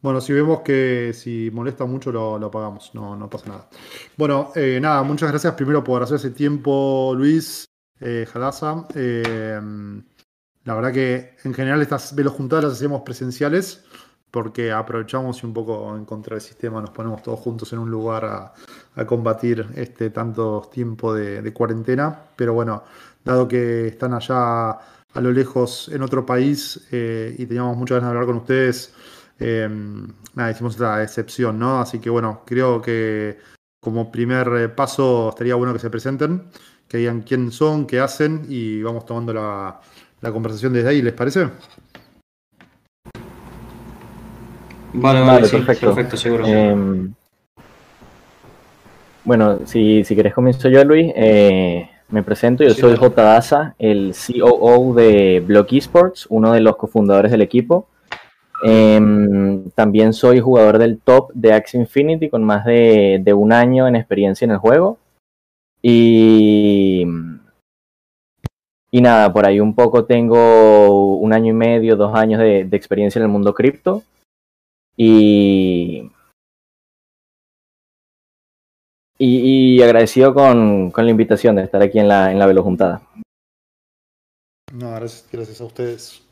Bueno, si vemos que si molesta mucho lo, apagamos, no, no pasa nada. Bueno, eh, nada, muchas gracias primero por hacer ese tiempo, Luis, eh, eh, la verdad que en general estas velos juntadas las hacemos presenciales porque aprovechamos y un poco en contra del sistema nos ponemos todos juntos en un lugar a, combatir este tanto tiempo de, cuarentena. Pero bueno, dado que están allá a lo lejos en otro país eh, y teníamos muchas ganas de hablar con ustedes, eh, nada, hicimos otra excepción, ¿no? Así que bueno, creo que como primer eh, paso estaría bueno que se presenten, que digan quién son, qué hacen y vamos tomando la, la conversación desde ahí, ¿les parece? Vale, vale, perfecto. perfecto, seguro. Em, bueno, si, si querés comienzo yo, Luis. Eh, me presento, yo soy J. Daza, el COO de Block Esports, uno de los cofundadores del equipo. Em, también soy jugador del top de Axie Infinity con más de, un año en experiencia en el juego. Y, nada, por ahí un poco tengo un año y medio, dos años de, experiencia en el mundo cripto. Y, y, agradecido con, con, la invitación de estar aquí en la, en la Velo Juntada. No, gracias a ustedes.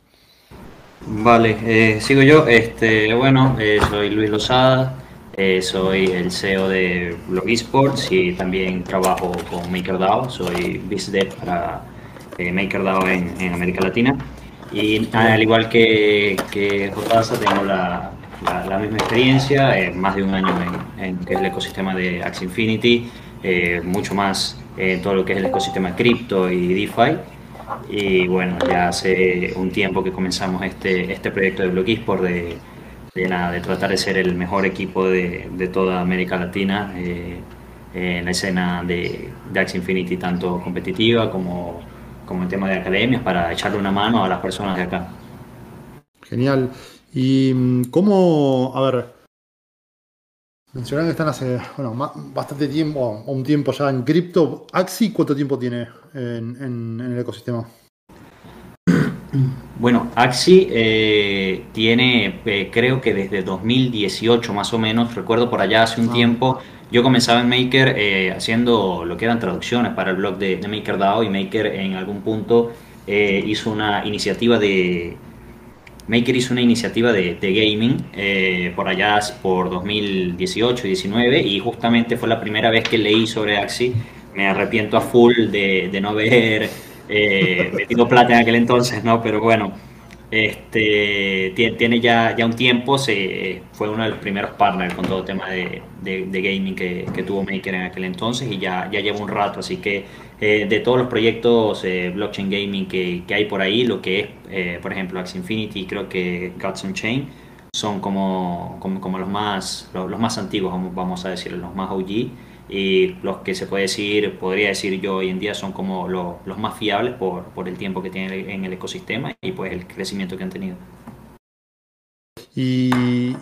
Vale, eh, sigo yo. Este, bueno, eh, soy Luis Lozada, eh, soy el CEO de Blog Esports y también trabajo con MakerDAO. Soy BizDev para MakerDAO en, en, América Latina. Y al igual que, que tengo la, la, misma experiencia, eh, más de un año en, en, el ecosistema de Axie Infinity, eh, mucho más en todo lo que es el ecosistema cripto y DeFi. Y bueno, ya hace un tiempo que comenzamos este, este proyecto de Block de, de, nada, de tratar de ser el mejor equipo de, de toda América Latina eh, en la escena de, de Axie Infinity, tanto competitiva como, como en tema de academias, para echarle una mano a las personas de acá. Genial. Y mm, cómo, a ver, mencionaron que están hace, bueno, bastante tiempo, un tiempo ya en cripto. Axi, ¿cuánto tiempo tiene en, el ecosistema? Bueno, Axi eh, tiene, eh, creo que desde 2018 más o menos, recuerdo por allá hace un ah. tiempo, yo comenzaba en Maker eh, haciendo lo que eran traducciones para el blog de, de MakerDAO y Maker en algún punto hizo una iniciativa de, Maker hizo una iniciativa de, gaming eh, por allá por 2018 y 19 y justamente fue la primera vez que leí sobre Axie. Me arrepiento a full de, no haber eh, metido plata en aquel entonces, ¿no? Pero bueno, este, tiene ya, ya un tiempo, se, fue uno de los primeros partners con todo el tema de, gaming que, tuvo Maker en aquel entonces y ya, ya lleva un rato, así que eh, de todos los proyectos eh, blockchain gaming que, hay por ahí, lo que es, eh, por ejemplo, Axie Infinity, creo que Gods Chain, son como, como, los, más, los, más antiguos, vamos a decir, los más OG y los que se puede decir, podría decir yo hoy en día son como los más fiables por, por el tiempo que tienen en el ecosistema y pues el crecimiento que han tenido. Y,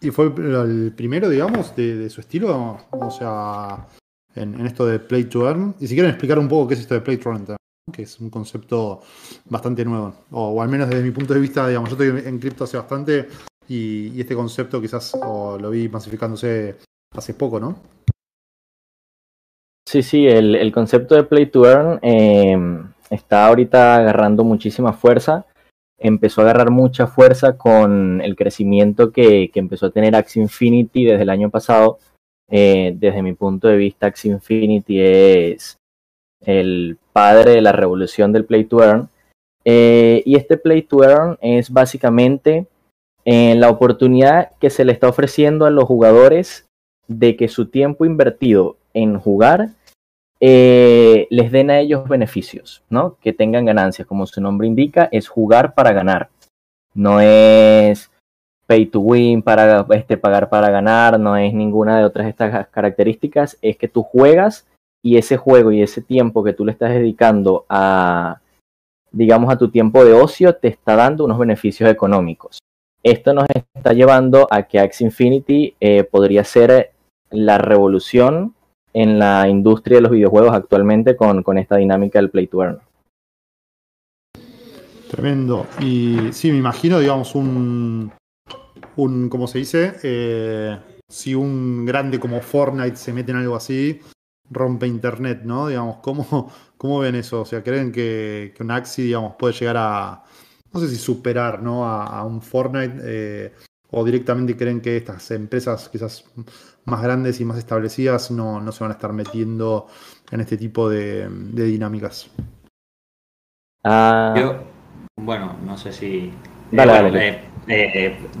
y fue el primero, digamos, de, su estilo, o sea, en, esto de Play to Earn. Y si quieren explicar un poco qué es esto de Play to Earn, que es un concepto bastante nuevo, o, al menos desde mi punto de vista, digamos, yo estoy en cripto hace bastante y, este concepto quizás lo vi masificándose hace poco, ¿no? Sí, sí, el, concepto de Play to Earn eh, está ahorita agarrando muchísima fuerza. Empezó a agarrar mucha fuerza con el crecimiento que, empezó a tener Axie Infinity desde el año pasado. Eh, desde mi punto de vista, Axie Infinity es el padre de la revolución del Play to Earn. Eh, y este Play to Earn es básicamente la oportunidad que se le está ofreciendo a los jugadores de que su tiempo invertido en jugar eh, les den a ellos beneficios, ¿no? Que tengan ganancias, como su nombre indica, es jugar para ganar. No es pay to win para este, pagar para ganar, no es ninguna de otras estas características, es que tú juegas y ese juego y ese tiempo que tú le estás dedicando a, digamos, a tu tiempo de ocio, te está dando unos beneficios económicos. Esto nos está llevando a que Axie Infinity eh, podría ser la revolución en la industria de los videojuegos actualmente con, esta dinámica del play to earn. Tremendo. Y sí, me imagino, digamos, un, un, como se dice, eh, si un grande como Fortnite se mete en algo así, rompe internet, ¿no? Digamos, ¿cómo, cómo ven eso? O sea, ¿creen que, un Axi, digamos, puede llegar a, no sé si superar, ¿no? A, un Fortnite, eh, o directamente creen que estas empresas quizás más grandes y más establecidas no, se van a estar metiendo en este tipo de, dinámicas. Ah. Yo, bueno, no sé si... Eh, eh,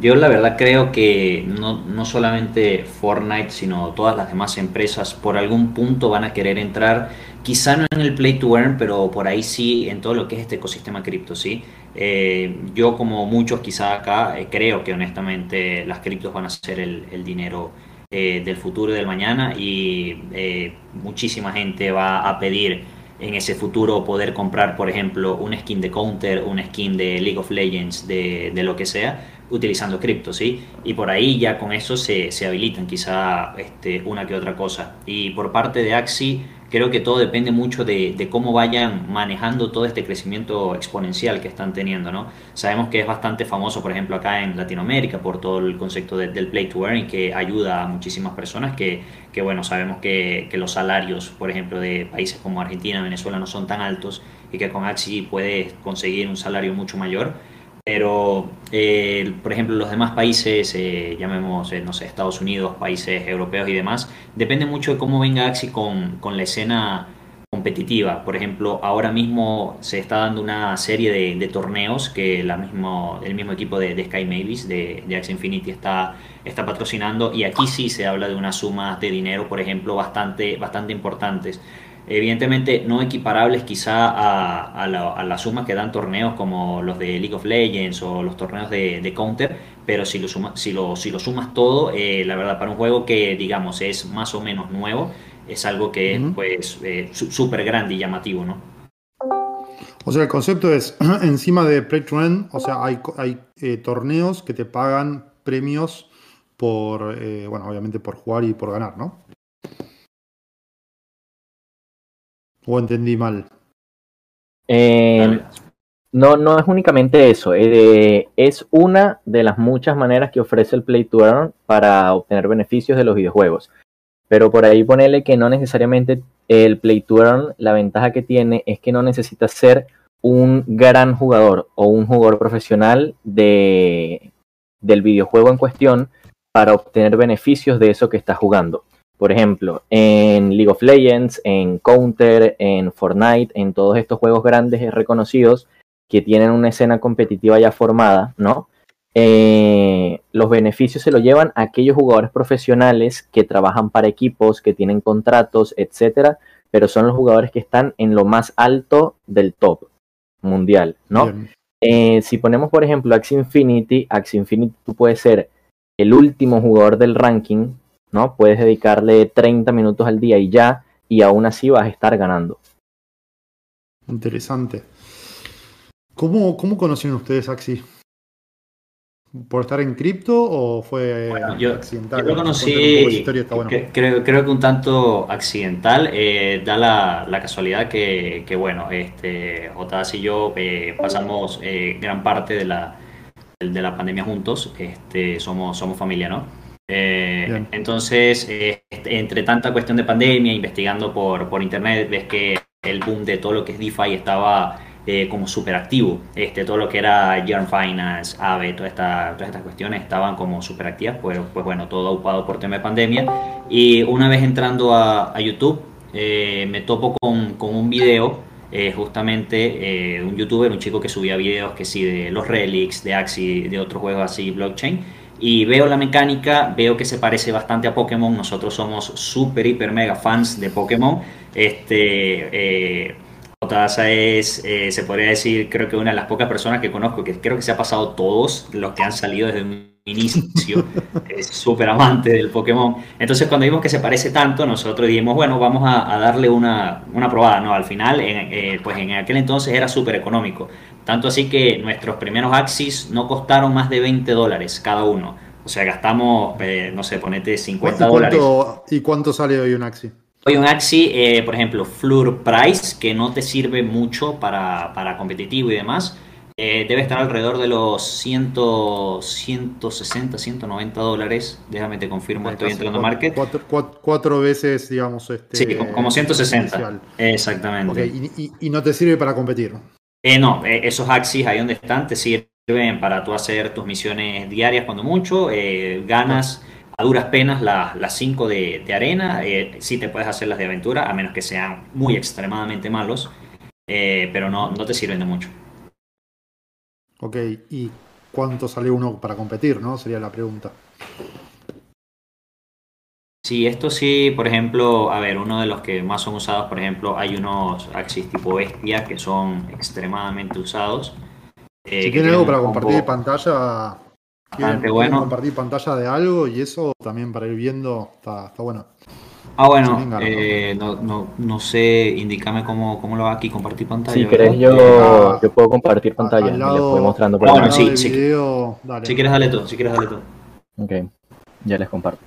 yo la verdad creo que no, no, solamente Fortnite, sino todas las demás empresas por algún punto van a querer entrar, quizá no en el play to earn, pero por ahí sí en todo lo que es este ecosistema cripto, ¿sí? Eh, yo como muchos quizá acá creo que honestamente las criptos van a ser el, dinero del futuro y del mañana y muchísima gente va a pedir en ese futuro poder comprar, por ejemplo, un skin de Counter, un skin de League of Legends, de, de lo que sea, utilizando cripto, ¿sí? Y por ahí ya con eso se, se habilitan quizá este, una que otra cosa. Y por parte de Axi, creo que todo depende mucho de, cómo vayan manejando todo este crecimiento exponencial que están teniendo, ¿no? Sabemos que es bastante famoso, por ejemplo, acá en Latinoamérica por todo el concepto del play to earn que ayuda a muchísimas personas que, que bueno, sabemos que, que, los salarios, por ejemplo, de países como Argentina, Venezuela no son tan altos y que con Axi puedes conseguir un salario mucho mayor pero, eh, por ejemplo, los demás países, eh, llamemos, eh, no sé, Estados Unidos, países europeos y demás, depende mucho de cómo venga Axi con, con la escena competitiva. Por ejemplo, ahora mismo se está dando una serie de, torneos que la mismo, el mismo equipo de, Sky Mavis, de, de Axie Infinity, está, está patrocinando y aquí sí se habla de unas sumas de dinero, por ejemplo, bastante, bastante importantes evidentemente no equiparables quizá a, la, suma que dan torneos como los de League of Legends o los torneos de, Counter, pero si lo, si lo, si lo sumas todo, eh, la verdad, para un juego que digamos es más o menos nuevo, es algo que es pues eh, súper grande y llamativo, ¿no? O sea, el concepto es, encima de Play to o sea, hay, hay eh, torneos que te pagan premios por, bueno, obviamente por jugar y por ganar, ¿no? ¿O entendí mal? Eh, no, no es únicamente eso. Eh, es una de las muchas maneras que ofrece el Play to Earn para obtener beneficios de los videojuegos. Pero por ahí ponerle que no necesariamente el Play to Earn, la ventaja que tiene es que no necesita ser un gran jugador o un jugador profesional de, del videojuego en cuestión para obtener beneficios de eso que está jugando. Por ejemplo, en League of Legends, en Counter, en Fortnite, en todos estos juegos grandes y reconocidos que tienen una escena competitiva ya formada, ¿no? Eh, los beneficios se los llevan a aquellos jugadores profesionales que trabajan para equipos, que tienen contratos, etcétera, pero son los jugadores que están en lo más alto del top mundial, ¿no? Eh, si ponemos, por ejemplo, Axie Infinity, Axie Infinity tú puedes ser el último jugador del ranking, ¿no? Puedes dedicarle 30 minutos al día y ya, y aún así vas a estar ganando. Interesante. ¿Cómo, cómo conocieron ustedes Axi? ¿Por estar en cripto o fue accidental? Yo lo conocí, creo, creo, que un tanto accidental. Eh, da la, casualidad que, bueno, este, Otaz y yo eh, pasamos eh, gran parte de la, de la pandemia juntos. Este, somos, somos familia, ¿no? Eh, entonces, eh, entre tanta cuestión de pandemia, investigando por, por internet, ves que el boom de todo lo que es DeFi estaba eh, como súper activo. Este, todo lo que era Yarn Finance, AVE, toda esta, todas estas cuestiones estaban como súper activas, pues, pues bueno, todo ocupado por tema de pandemia. Y una vez entrando a, a YouTube, me topo con, con un video, justamente un youtuber, un chico que subía videos que sí, de los Relics, de Axie, de otros juegos así, blockchain y veo la mecánica, veo que se parece bastante a Pokémon. Nosotros somos súper, hiper, mega fans de Pokémon. Este, eh, Otaza es, eh, se podría decir, creo que una de las pocas personas que conozco que creo que se ha pasado todos los que han salido desde un inicio. es súper amante del Pokémon. Entonces, cuando vimos que se parece tanto, nosotros dijimos, bueno, vamos a, darle una, una, probada. No, al final, eh, pues en aquel entonces era súper económico. Tanto así que nuestros primeros Axis no costaron más de 20 dólares cada uno. O sea, gastamos, eh, no sé, ponete 50 dólares. ¿Y cuánto sale hoy un Axi? Hoy un Axi, eh, por ejemplo, Flur Price, que no te sirve mucho para, para competitivo y demás, Eh, debe estar alrededor de los 100, 160, 190 dólares. Déjame te confirmo, estoy entrando a Market. Cuatro, veces, digamos. Este, sí, como 160. Exactamente. y, no te sirve para competir? Eh, no, eh, esos axis ahí donde están te sirven para tú hacer tus misiones diarias cuando mucho. ganas a duras penas las 5 de, arena. sí te puedes hacer las de aventura, a menos que sean muy extremadamente malos. pero no, no te sirven de mucho. Ok, ¿y cuánto sale uno para competir, no? Sería la pregunta. Sí, esto sí, por ejemplo, a ver, uno de los que más son usados, por ejemplo, hay unos Axis tipo Bestia que son extremadamente usados. Eh, si tienen algo para compartir pantalla, bueno. compartir pantalla de algo y eso también para ir viendo está, está bueno. Ah, bueno, eh, no, no, no, sé, indícame cómo, cómo lo va aquí, compartir pantalla. Si querés, yo, yo puedo compartir pantalla, y les voy mostrando por ah, bueno, sí, sí. Si quieres, dale tú, si quieres, dale tú. Ok, ya les comparto.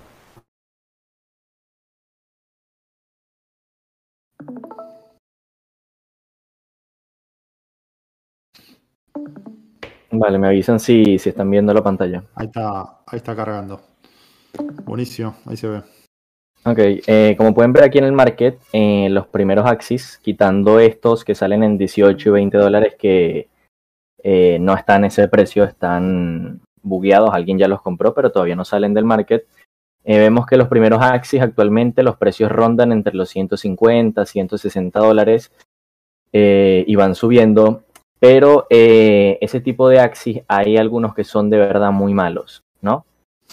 Vale, me avisan si, si están viendo la pantalla. Ahí está, ahí está cargando. Buenísimo, ahí se ve. Ok, eh, como pueden ver aquí en el market, eh, los primeros Axis, quitando estos que salen en 18 y 20 dólares que eh, no están en ese precio, están bugueados, alguien ya los compró, pero todavía no salen del market. vemos que los primeros Axis actualmente los precios rondan entre los 150, 160 dólares y van subiendo, pero ese tipo de Axis hay algunos que son de verdad muy malos, ¿no?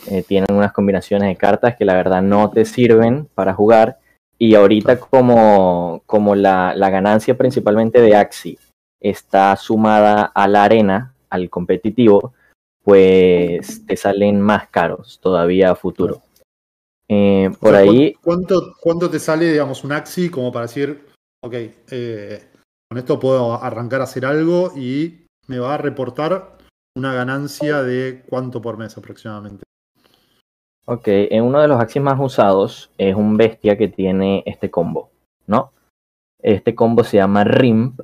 Eh, tienen unas combinaciones de cartas que la verdad no te sirven para jugar. Y ahorita como, como la, ganancia principalmente de Axi está sumada a la arena, al competitivo, pues te salen más caros todavía a futuro. Eh, por ahí... ¿cuánto, ¿cuánto, te sale, digamos, un Axi como para decir, ok, eh, con esto puedo arrancar a hacer algo y me va a reportar una ganancia de cuánto por mes aproximadamente? Ok, en uno de los axis más usados es un bestia que tiene este combo, ¿no? Este combo se llama Rimp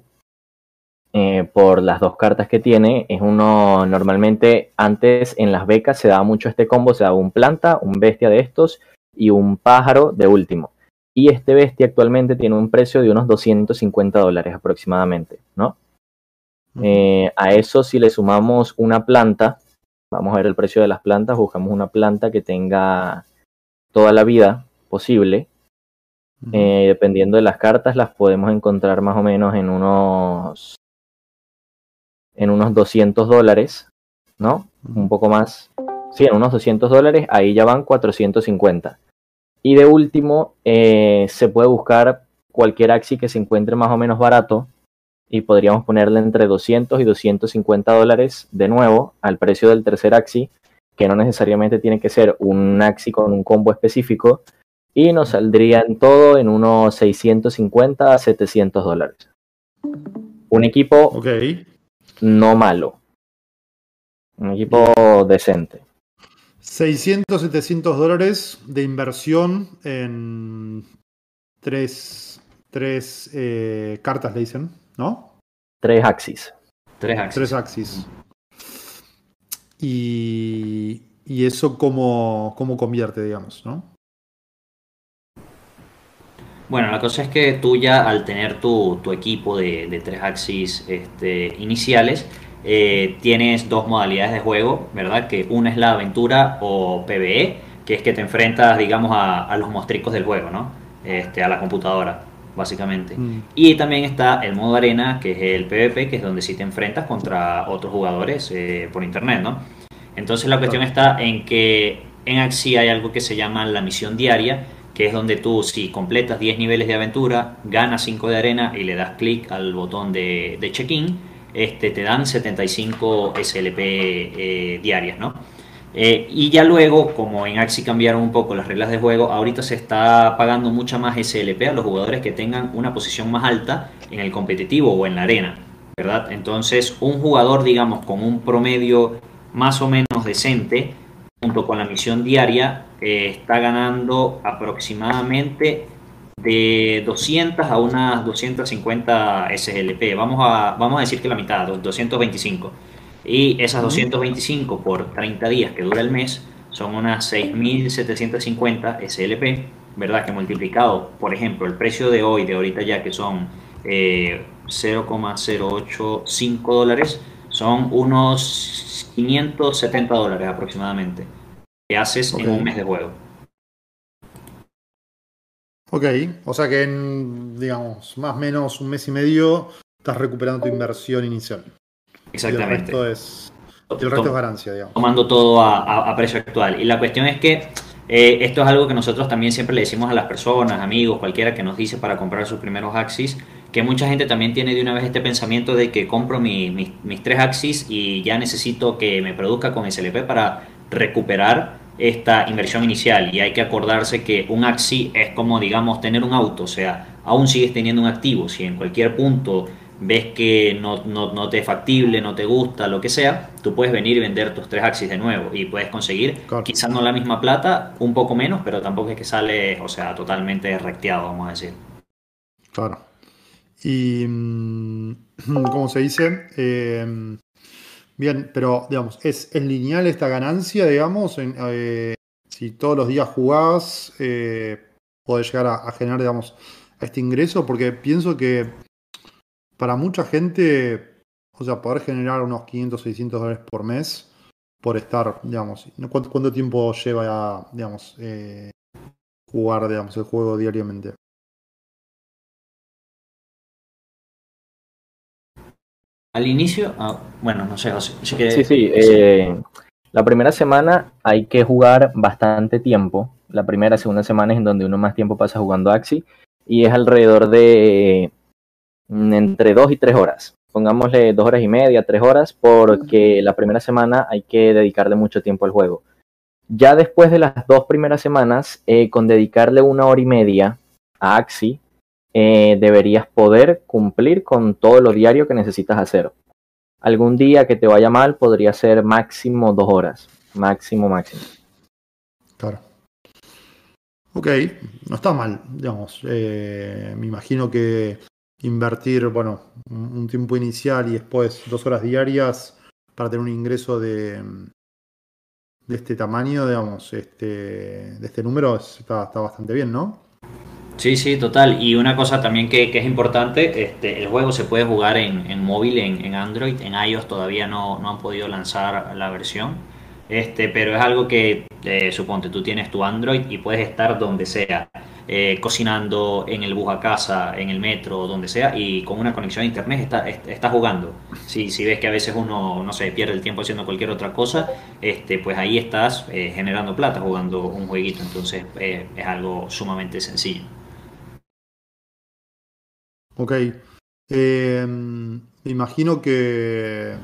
eh, por las dos cartas que tiene. Es uno, normalmente antes en las becas se daba mucho este combo, se daba un planta, un bestia de estos y un pájaro de último. Y este bestia actualmente tiene un precio de unos 250 dólares aproximadamente, ¿no? Eh, a eso si le sumamos una planta, Vamos a ver el precio de las plantas. Buscamos una planta que tenga toda la vida posible. Eh, dependiendo de las cartas, las podemos encontrar más o menos en unos en unos 200 dólares, ¿no? Un poco más. Sí, en unos 200 dólares, ahí ya van 450. Y de último, eh, se puede buscar cualquier Axi que se encuentre más o menos barato, y podríamos ponerle entre 200 y 250 dólares de nuevo al precio del tercer Axi, que no necesariamente tiene que ser un Axi con un combo específico, y nos saldría en todo en unos 650 a 700 dólares. Un equipo no malo. Un equipo decente. 600, 700 dólares de inversión en tres, tres eh, cartas, le dicen. ¿No? Tres axis. Tres axis. Tres axis. Y, y eso cómo, cómo convierte, digamos, ¿no? Bueno, la cosa es que tú ya al tener tu, equipo de, tres axis este, iniciales, eh, tienes dos modalidades de juego, ¿verdad? Que una es la aventura o PvE, que es que te enfrentas, digamos, a, a los mostricos del juego, ¿no? Este, a la computadora básicamente. Mm. Y también está el modo arena, que es el PvP, que es donde sí te enfrentas contra otros jugadores eh, por internet, ¿no? Entonces la cuestión está en que en Axi hay algo que se llama la misión diaria, que es donde tú si completas 10 niveles de aventura, ganas 5 de arena y le das clic al botón de, check-in, este, te dan 75 SLP eh, diarias, ¿no? Eh, y ya luego, como en Axi cambiaron un poco las reglas de juego, ahorita se está pagando mucha más SLP a los jugadores que tengan una posición más alta en el competitivo o en la arena, ¿verdad? Entonces, un jugador, digamos, con un promedio más o menos decente, junto con la misión diaria, eh, está ganando aproximadamente de 200 a unas 250 SLP. Vamos a, vamos a decir que la mitad, 225. Y esas 225 por 30 días que dura el mes son unas 6.750 SLP, ¿verdad? Que multiplicado, por ejemplo, el precio de hoy, de ahorita ya que son 0,085 eh, dólares, son unos 570 dólares aproximadamente que haces en un mes de juego. Ok, o sea que en, digamos, más o menos un mes y medio estás recuperando tu inversión inicial. Exactamente. Y el resto es, el resto es ganancia, digamos. Tomando todo a, precio actual. Y la cuestión es que eh, esto es algo que nosotros también siempre le decimos a las personas, amigos, cualquiera que nos dice para comprar sus primeros Axis, que mucha gente también tiene de una vez este pensamiento de que compro mis tres Axis y ya necesito que me produzca con SLP para recuperar esta inversión inicial. Y hay que acordarse que un Axi es como, digamos, tener un auto, o sea, aún sigues teniendo un activo. Si en cualquier punto ves que no, no, te es factible, no te gusta, lo que sea, tú puedes venir y vender tus tres Axis de nuevo y puedes conseguir quizás no la misma plata, un poco menos, pero tampoco es que sale, o sea, totalmente recteado, vamos a decir. Claro. Y, mm, ¿cómo se dice? Eh, bien, pero, digamos, ¿es, lineal esta ganancia, digamos? Eh, si todos los días jugás, eh, podés llegar a, generar, digamos, este ingreso, porque pienso que para mucha gente, o sea, poder generar unos 500, 600 dólares por mes por estar, digamos, ¿cuánto, cuánto tiempo lleva, digamos, jugar, digamos, el juego diariamente? Al inicio, ah, bueno, no sé, José. Sí, sí. Eh, la primera semana hay que jugar bastante tiempo. La primera, segunda semana es en donde uno más tiempo pasa jugando Axi. Y es alrededor de entre dos y tres horas. Pongámosle dos horas y media, tres horas, porque la primera semana hay que dedicarle mucho tiempo al juego. Ya después de las dos primeras semanas, eh, con dedicarle una hora y media a Axi, eh, deberías poder cumplir con todo lo diario que necesitas hacer. Algún día que te vaya mal podría ser máximo dos horas. Máximo, máximo. Claro. Ok, no está mal, digamos. Eh, me imagino que invertir, bueno, un tiempo inicial y después dos horas diarias para tener un ingreso de, de este tamaño, digamos, este, de este número, está, está bastante bien, ¿no? Sí, sí, total. Y una cosa también que, es importante, este, el juego se puede jugar en, móvil, en, Android, en iOS todavía no, no, han podido lanzar la versión, este, pero es algo que, eh, suponte, tú tienes tu Android y puedes estar donde sea, eh, cocinando, en el bus a casa, en el metro, donde sea, y con una conexión a internet está jugando. Si, ves que a veces uno, no sé, pierde el tiempo haciendo cualquier otra cosa, este, pues ahí estás eh, generando plata jugando un jueguito, entonces es algo sumamente sencillo. Ok. Em, imagino que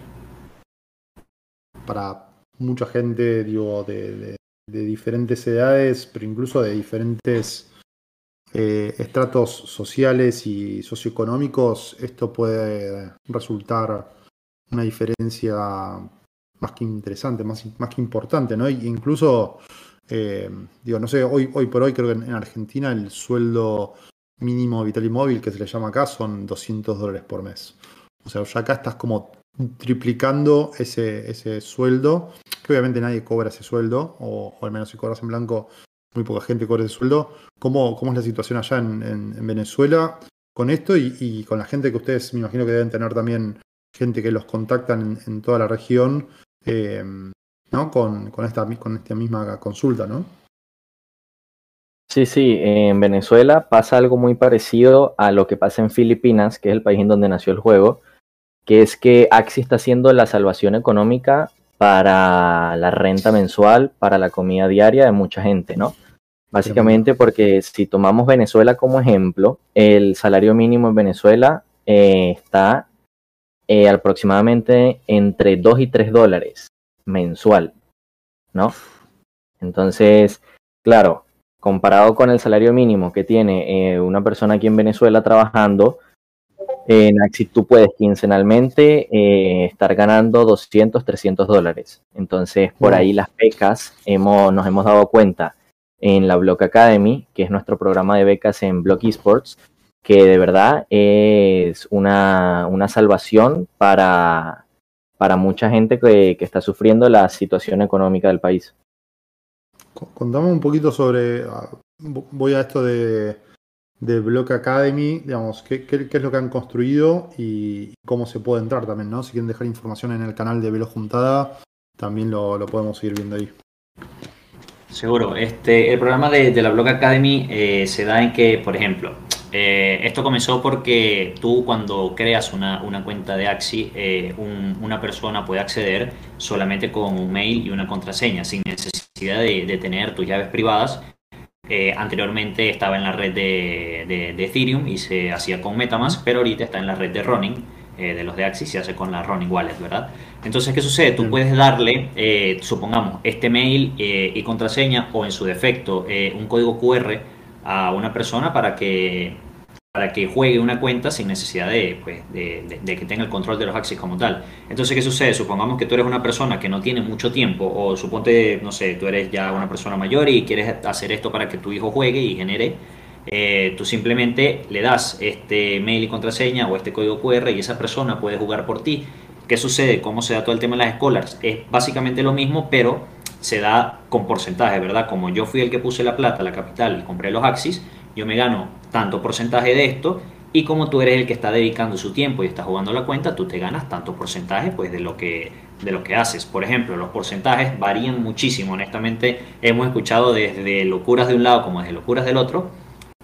para mucha gente, digo, de, diferentes edades, pero incluso de diferentes eh, estratos sociales y socioeconómicos, esto puede resultar una diferencia más que interesante, más, más que importante, ¿no? incluso, eh, digo, no sé, hoy, hoy por hoy creo que en Argentina el sueldo mínimo vital y móvil que se le llama acá son 200 dólares por mes. O sea, ya acá estás como triplicando ese, ese sueldo, que obviamente nadie cobra ese sueldo, o, al menos si cobras en blanco, muy poca gente cobra ese sueldo. ¿Cómo, cómo es la situación allá en, Venezuela con esto y, con la gente que ustedes me imagino que deben tener también gente que los contactan en, toda la región, eh, ¿no? Con, con, esta, con esta misma consulta, ¿no? Sí, sí, en Venezuela pasa algo muy parecido a lo que pasa en Filipinas, que es el país en donde nació el juego, que es que Axi está haciendo la salvación económica para la renta mensual, para la comida diaria de mucha gente, ¿no? Básicamente porque si tomamos Venezuela como ejemplo, el salario mínimo en Venezuela eh, está eh, aproximadamente entre 2 y 3 dólares mensual, ¿no? Entonces, claro, comparado con el salario mínimo que tiene eh, una persona aquí en Venezuela trabajando, en Axis tú puedes quincenalmente eh, estar ganando 200, 300 dólares. Entonces, por ahí las becas hemos, nos hemos dado cuenta en la Block Academy, que es nuestro programa de becas en Block Esports, que de verdad es una, salvación para, para mucha gente que, está sufriendo la situación económica del país. Contame un poquito sobre, ah, voy a esto de, de Block Academy, digamos, ¿qué, es lo que han construido y cómo se puede entrar también, ¿no? Si quieren dejar información en el canal de Velo Juntada, también lo, lo podemos seguir viendo ahí. Seguro. Este, el programa de, la Blog Academy eh, se da en que, por ejemplo, eh, esto comenzó porque tú cuando creas una, cuenta de Axi, eh, una persona puede acceder solamente con un mail y una contraseña, sin necesidad de, tener tus llaves privadas. anteriormente estaba en la red de, de, Ethereum y se hacía con Metamask, pero ahorita está en la red de Ronin eh, de los de Axis se hace con la Ronin Wallet, ¿verdad? Entonces, ¿qué sucede? Tú puedes darle, eh, supongamos, este mail eh, y contraseña o en su defecto un código QR a una persona para que para que juegue una cuenta sin necesidad de, pues, de, que tenga el control de los Axis como tal. Entonces, ¿qué sucede? Supongamos que tú eres una persona que no tiene mucho tiempo o suponte, no sé, tú eres ya una persona mayor y quieres hacer esto para que tu hijo juegue y genere eh, tú simplemente le das este mail y contraseña o este código QR y esa persona puede jugar por ti. ¿Qué sucede? ¿Cómo se da todo el tema de las scholars? Es básicamente lo mismo, pero se da con porcentaje, ¿verdad? Como yo fui el que puse la plata, la capital y compré los Axis, yo me gano tanto porcentaje de esto y como tú eres el que está dedicando su tiempo y está jugando la cuenta, tú te ganas tanto porcentaje pues de lo que de lo que haces. Por ejemplo, los porcentajes varían muchísimo. Honestamente, hemos escuchado desde locuras de un lado como desde locuras del otro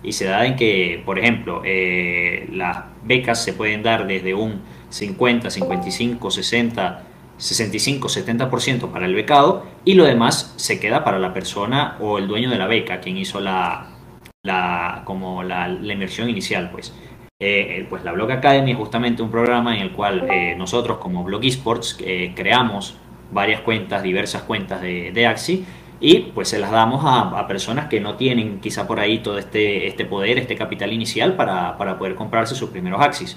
y se da en que, por ejemplo, eh, las becas se pueden dar desde un 50, 55, 60, 65, 70% para el becado y lo demás se queda para la persona o el dueño de la beca, quien hizo la, la como la, inversión inicial, pues. Eh, pues la Blog Academy es justamente un programa en el cual eh, nosotros como Blog Esports creamos varias cuentas, diversas cuentas de Axi y pues se las damos a, personas que no tienen quizá por ahí todo este, este poder, este capital inicial para, poder comprarse sus primeros Axis.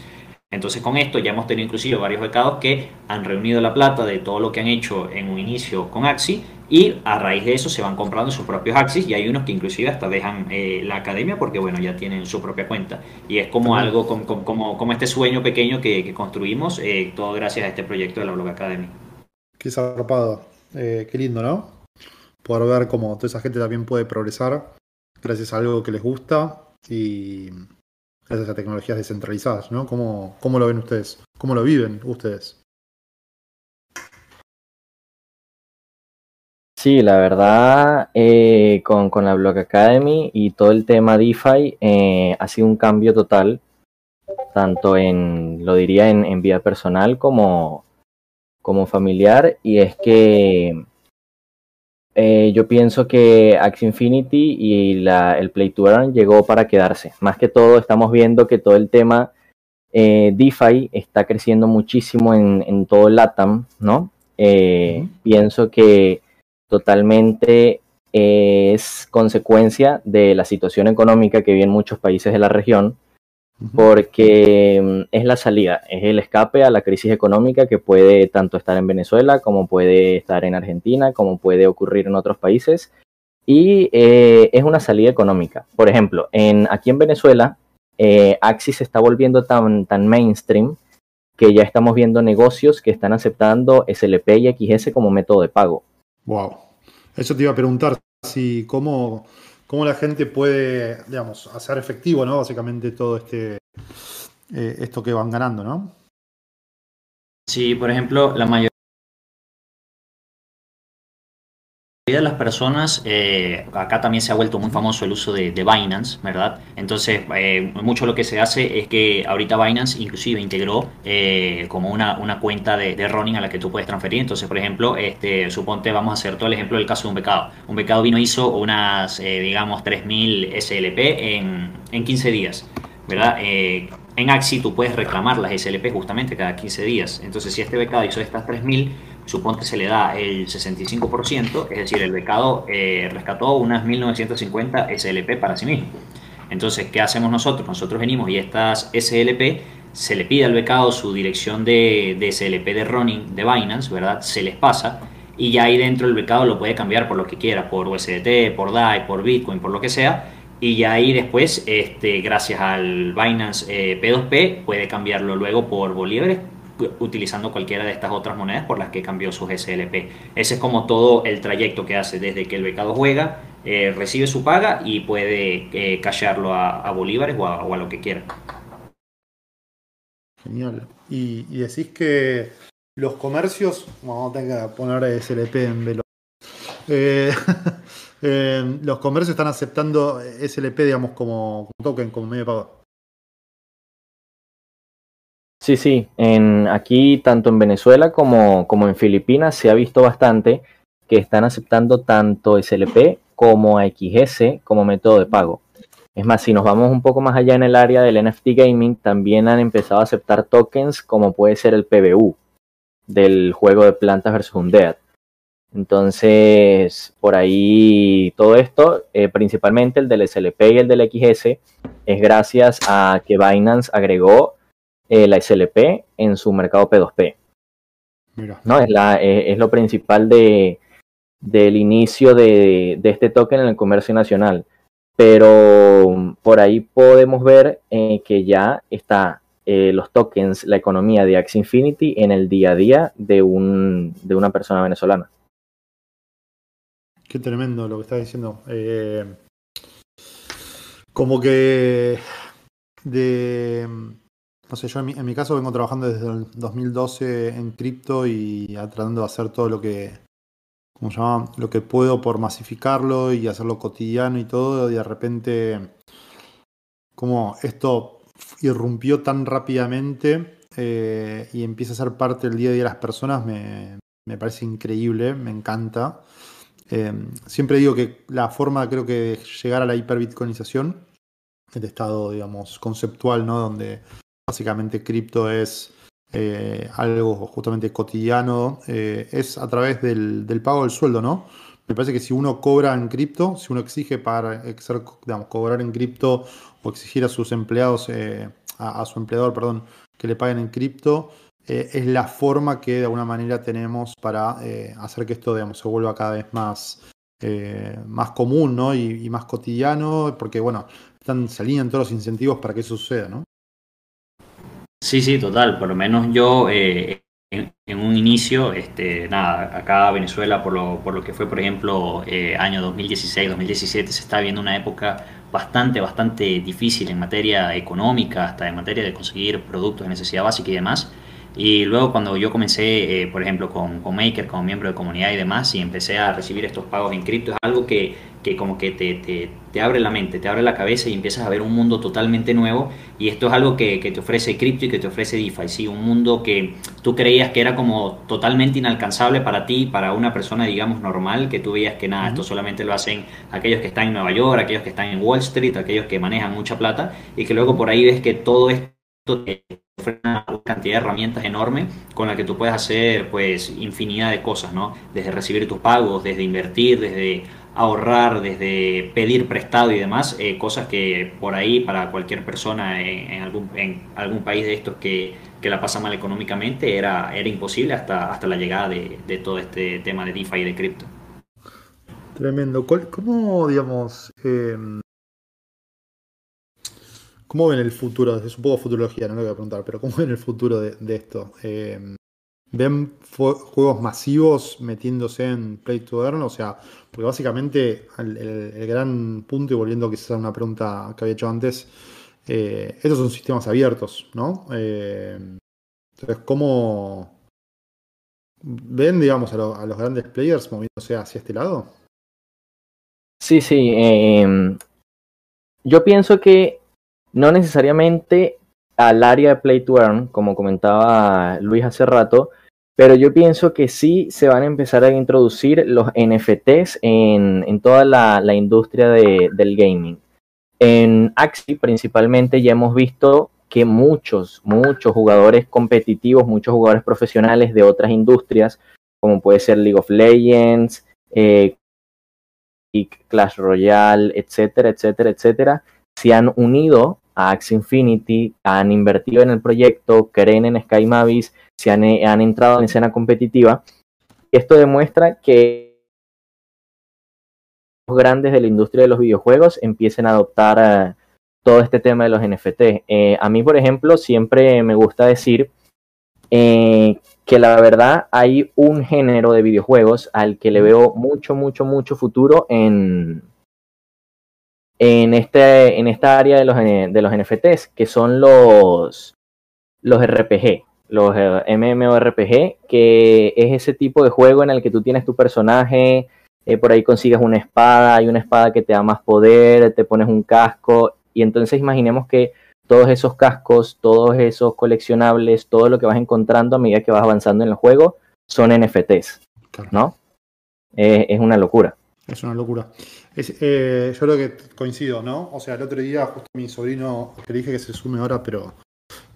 Entonces con esto ya hemos tenido inclusive varios becados que han reunido la plata de todo lo que han hecho en un inicio con Axi y a raíz de eso se van comprando sus propios Axis y hay unos que inclusive hasta dejan eh, la academia porque bueno ya tienen su propia cuenta y es como algo como, como, este sueño pequeño que, construimos eh, todo gracias a este proyecto de la Blog Academy. Qué zarpado, eh, qué lindo, ¿no? Poder ver cómo toda esa gente también puede progresar gracias a algo que les gusta y gracias a tecnologías descentralizadas, ¿no? ¿Cómo, cómo lo ven ustedes? ¿Cómo lo viven ustedes? Sí, la verdad, eh, con, la Block Academy y todo el tema DeFi eh, ha sido un cambio total, tanto en, lo diría, en, en vida personal como, como familiar, y es que eh, yo pienso que Axie Infinity y la, el Play to Earn llegó para quedarse. Más que todo, estamos viendo que todo el tema eh, DeFi está creciendo muchísimo en, todo el LATAM, ¿no? Eh, pienso que totalmente es consecuencia de la situación económica que viven muchos países de la región porque mm, es la salida, es el escape a la crisis económica que puede tanto estar en Venezuela como puede estar en Argentina, como puede ocurrir en otros países. Y eh, es una salida económica. Por ejemplo, en, aquí en Venezuela, eh, Axis se está volviendo tan, tan mainstream que ya estamos viendo negocios que están aceptando SLP y XS como método de pago. Wow. Eso te iba a preguntar si cómo cómo la gente puede, digamos, hacer efectivo, ¿no? Básicamente todo este eh, esto que van ganando, ¿no? Sí, por ejemplo, la mayoría de las personas, eh, acá también se ha vuelto muy famoso el uso de, Binance, ¿verdad? Entonces, eh, mucho lo que se hace es que ahorita Binance inclusive integró eh, como una, cuenta de, de, running a la que tú puedes transferir. Entonces, por ejemplo, este, suponte, vamos a hacer todo el ejemplo del caso de un becado. Un becado vino hizo unas, digamos, 3.000 SLP en, en 15 días, ¿verdad? en Axi tú puedes reclamar las SLP justamente cada 15 días. Entonces, si este becado hizo estas 3.000, suponte se le da el 65%, es decir, el becado eh, rescató unas 1950 SLP para sí mismo. Entonces, ¿qué hacemos nosotros? Nosotros venimos y estas SLP se le pide al becado su dirección de, de SLP de running de Binance, ¿verdad? Se les pasa y ya ahí dentro el mercado lo puede cambiar por lo que quiera, por USDT, por DAI, por Bitcoin, por lo que sea, y ya ahí después, este, gracias al Binance eh, P2P, puede cambiarlo luego por bolívares utilizando cualquiera de estas otras monedas por las que cambió sus SLP. Ese es como todo el trayecto que hace desde que el becado juega, eh, recibe su paga y puede eh, callarlo a, bolívares o a, lo que quiera. Genial. Y, decís que los comercios, vamos a tener que poner SLP en velo. Eh, los comercios están aceptando SLP, digamos, como, token, como medio de pago. Sí, sí, aquí tanto en Venezuela como, como en Filipinas se ha visto bastante que están aceptando tanto SLP como XS como método de pago. Es más, si nos vamos un poco más allá en el área del NFT gaming, también han empezado a aceptar tokens como puede ser el PBU del juego de Plantas vs. Undead. Entonces, por ahí todo esto, eh, principalmente el del SLP y el del XS, es gracias a que Binance agregó eh, la SLP en su mercado P2P. ¿no? Es, la, eh, es lo principal de, del inicio de, este token en el comercio nacional. Pero por ahí podemos ver eh, que ya está los tokens, la economía de Axie Infinity en el día a día de, un, de una persona venezolana. Qué tremendo lo que estás diciendo. como que de no sé, yo en mi, caso vengo trabajando desde el 2012 en cripto y tratando de hacer todo lo que, ¿cómo se llama? Lo que puedo por masificarlo y hacerlo cotidiano y todo. Y de repente, como esto irrumpió tan rápidamente eh, y empieza a ser parte del día a día de las personas, me, parece increíble, me encanta. Eh, siempre digo que la forma, creo que, de llegar a la hiperbitcoinización, el estado, digamos, conceptual, ¿no? Donde básicamente cripto es eh, algo justamente cotidiano, eh, es a través del, pago del sueldo, ¿no? Me parece que si uno cobra en cripto, si uno exige para digamos, cobrar en cripto o exigir a sus empleados, eh, a, su empleador, perdón, que le paguen en cripto, es la forma que de alguna manera tenemos para hacer que esto digamos, se vuelva cada vez más, más común ¿no? y, y, más cotidiano, porque bueno, están, se alinean todos los incentivos para que eso suceda, ¿no? Sí, sí, total. Por lo menos yo eh, en, un inicio, este, nada, acá Venezuela, por lo, por lo que fue, por ejemplo, eh, año 2016, 2017, se está viendo una época bastante, bastante difícil en materia económica, hasta en materia de conseguir productos de necesidad básica y demás. Y luego cuando yo comencé, eh, por ejemplo, con, con, Maker, como miembro de comunidad y demás, y empecé a recibir estos pagos en cripto, es algo que, que como que te, te, te, abre la mente, te abre la cabeza y empiezas a ver un mundo totalmente nuevo. Y esto es algo que, que te ofrece cripto y que te ofrece DeFi, ¿sí? Un mundo que tú creías que era como totalmente inalcanzable para ti, para una persona, digamos, normal, que tú veías que nada, esto solamente lo hacen aquellos que están en Nueva York, aquellos que están en Wall Street, aquellos que manejan mucha plata, y que luego por ahí ves que todo esto te ofrece una cantidad de herramientas enorme con la que tú puedes hacer pues infinidad de cosas, ¿no? Desde recibir tus pagos, desde invertir, desde ahorrar, desde pedir prestado y demás, eh, cosas que por ahí para cualquier persona en, algún, en algún país de estos que, que, la pasa mal económicamente era, era imposible hasta, hasta la llegada de, de todo este tema de DeFi y de cripto. Tremendo. ¿Cómo, digamos, eh, ¿Cómo ven el futuro? Es un poco futurología, no lo voy a preguntar, pero ¿cómo ven el futuro de, esto? Eh, ¿Ven juegos masivos metiéndose en Play to Earn? O sea, porque básicamente el, gran punto, y volviendo quizás a una pregunta que había hecho antes, eh, estos son sistemas abiertos, ¿no? Eh, entonces, ¿cómo ven, digamos, a, los grandes players moviéndose hacia este lado? Sí, sí. yo pienso que no necesariamente al área de Play to Earn, como comentaba Luis hace rato, pero yo pienso que sí se van a empezar a introducir los NFTs en, toda la, industria del gaming. En Axie principalmente ya hemos visto que muchos, muchos jugadores competitivos, muchos jugadores profesionales de otras industrias, como puede ser League of Legends, eh, Clash Royale, etcétera, etcétera, etcétera, se han unido a Infinity, han invertido en el proyecto, creen en Sky Mavis, se han, han entrado en escena competitiva esto demuestra que los grandes de la industria de los videojuegos empiecen a adoptar eh, todo este tema de los NFT. Eh, a mí, por ejemplo, siempre me gusta decir eh, que la verdad hay un género de videojuegos al que le veo mucho, mucho, mucho futuro en, en, este, en esta área de los, de los NFTs, que son los, los RPG, los eh, MMORPG, que es ese tipo de juego en el que tú tienes tu personaje, eh, por ahí consigues una espada, hay una espada que te da más poder, te pones un casco, y entonces imaginemos que todos esos cascos, todos esos coleccionables, todo lo que vas encontrando a medida que vas avanzando en el juego son NFTs, ¿no? es una locura. Es una locura. Eh, yo creo que coincido, ¿no? O sea, el otro día justo mi sobrino, que dije que se sume ahora, pero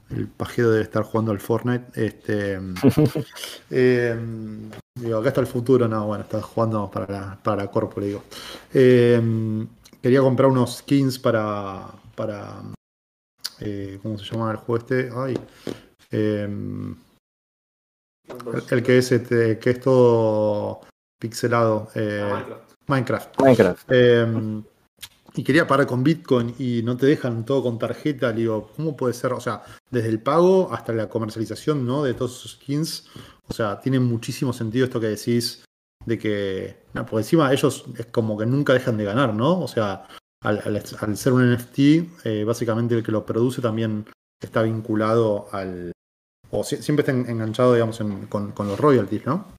el pajero debe estar jugando al Fortnite. Este, em, digo, acá está el futuro, no, bueno, está jugando para la, para la Corpo, digo. Em, quería comprar unos skins para, para eh, ¿cómo se llama el juego este? Ay, el, que es este, que es todo pixelado. Eh, Minecraft. Minecraft. Em, y quería parar con Bitcoin y no te dejan todo con tarjeta. digo, ¿cómo puede ser? O sea, desde el pago hasta la comercialización, ¿no? De todos esos skins. O sea, tiene muchísimo sentido esto que decís de que, no, por encima ellos es como que nunca dejan de ganar, ¿no? O sea, al, ser un NFT, eh, básicamente el que lo produce también está vinculado al... o siempre está enganchado, digamos, con, los royalties, ¿no?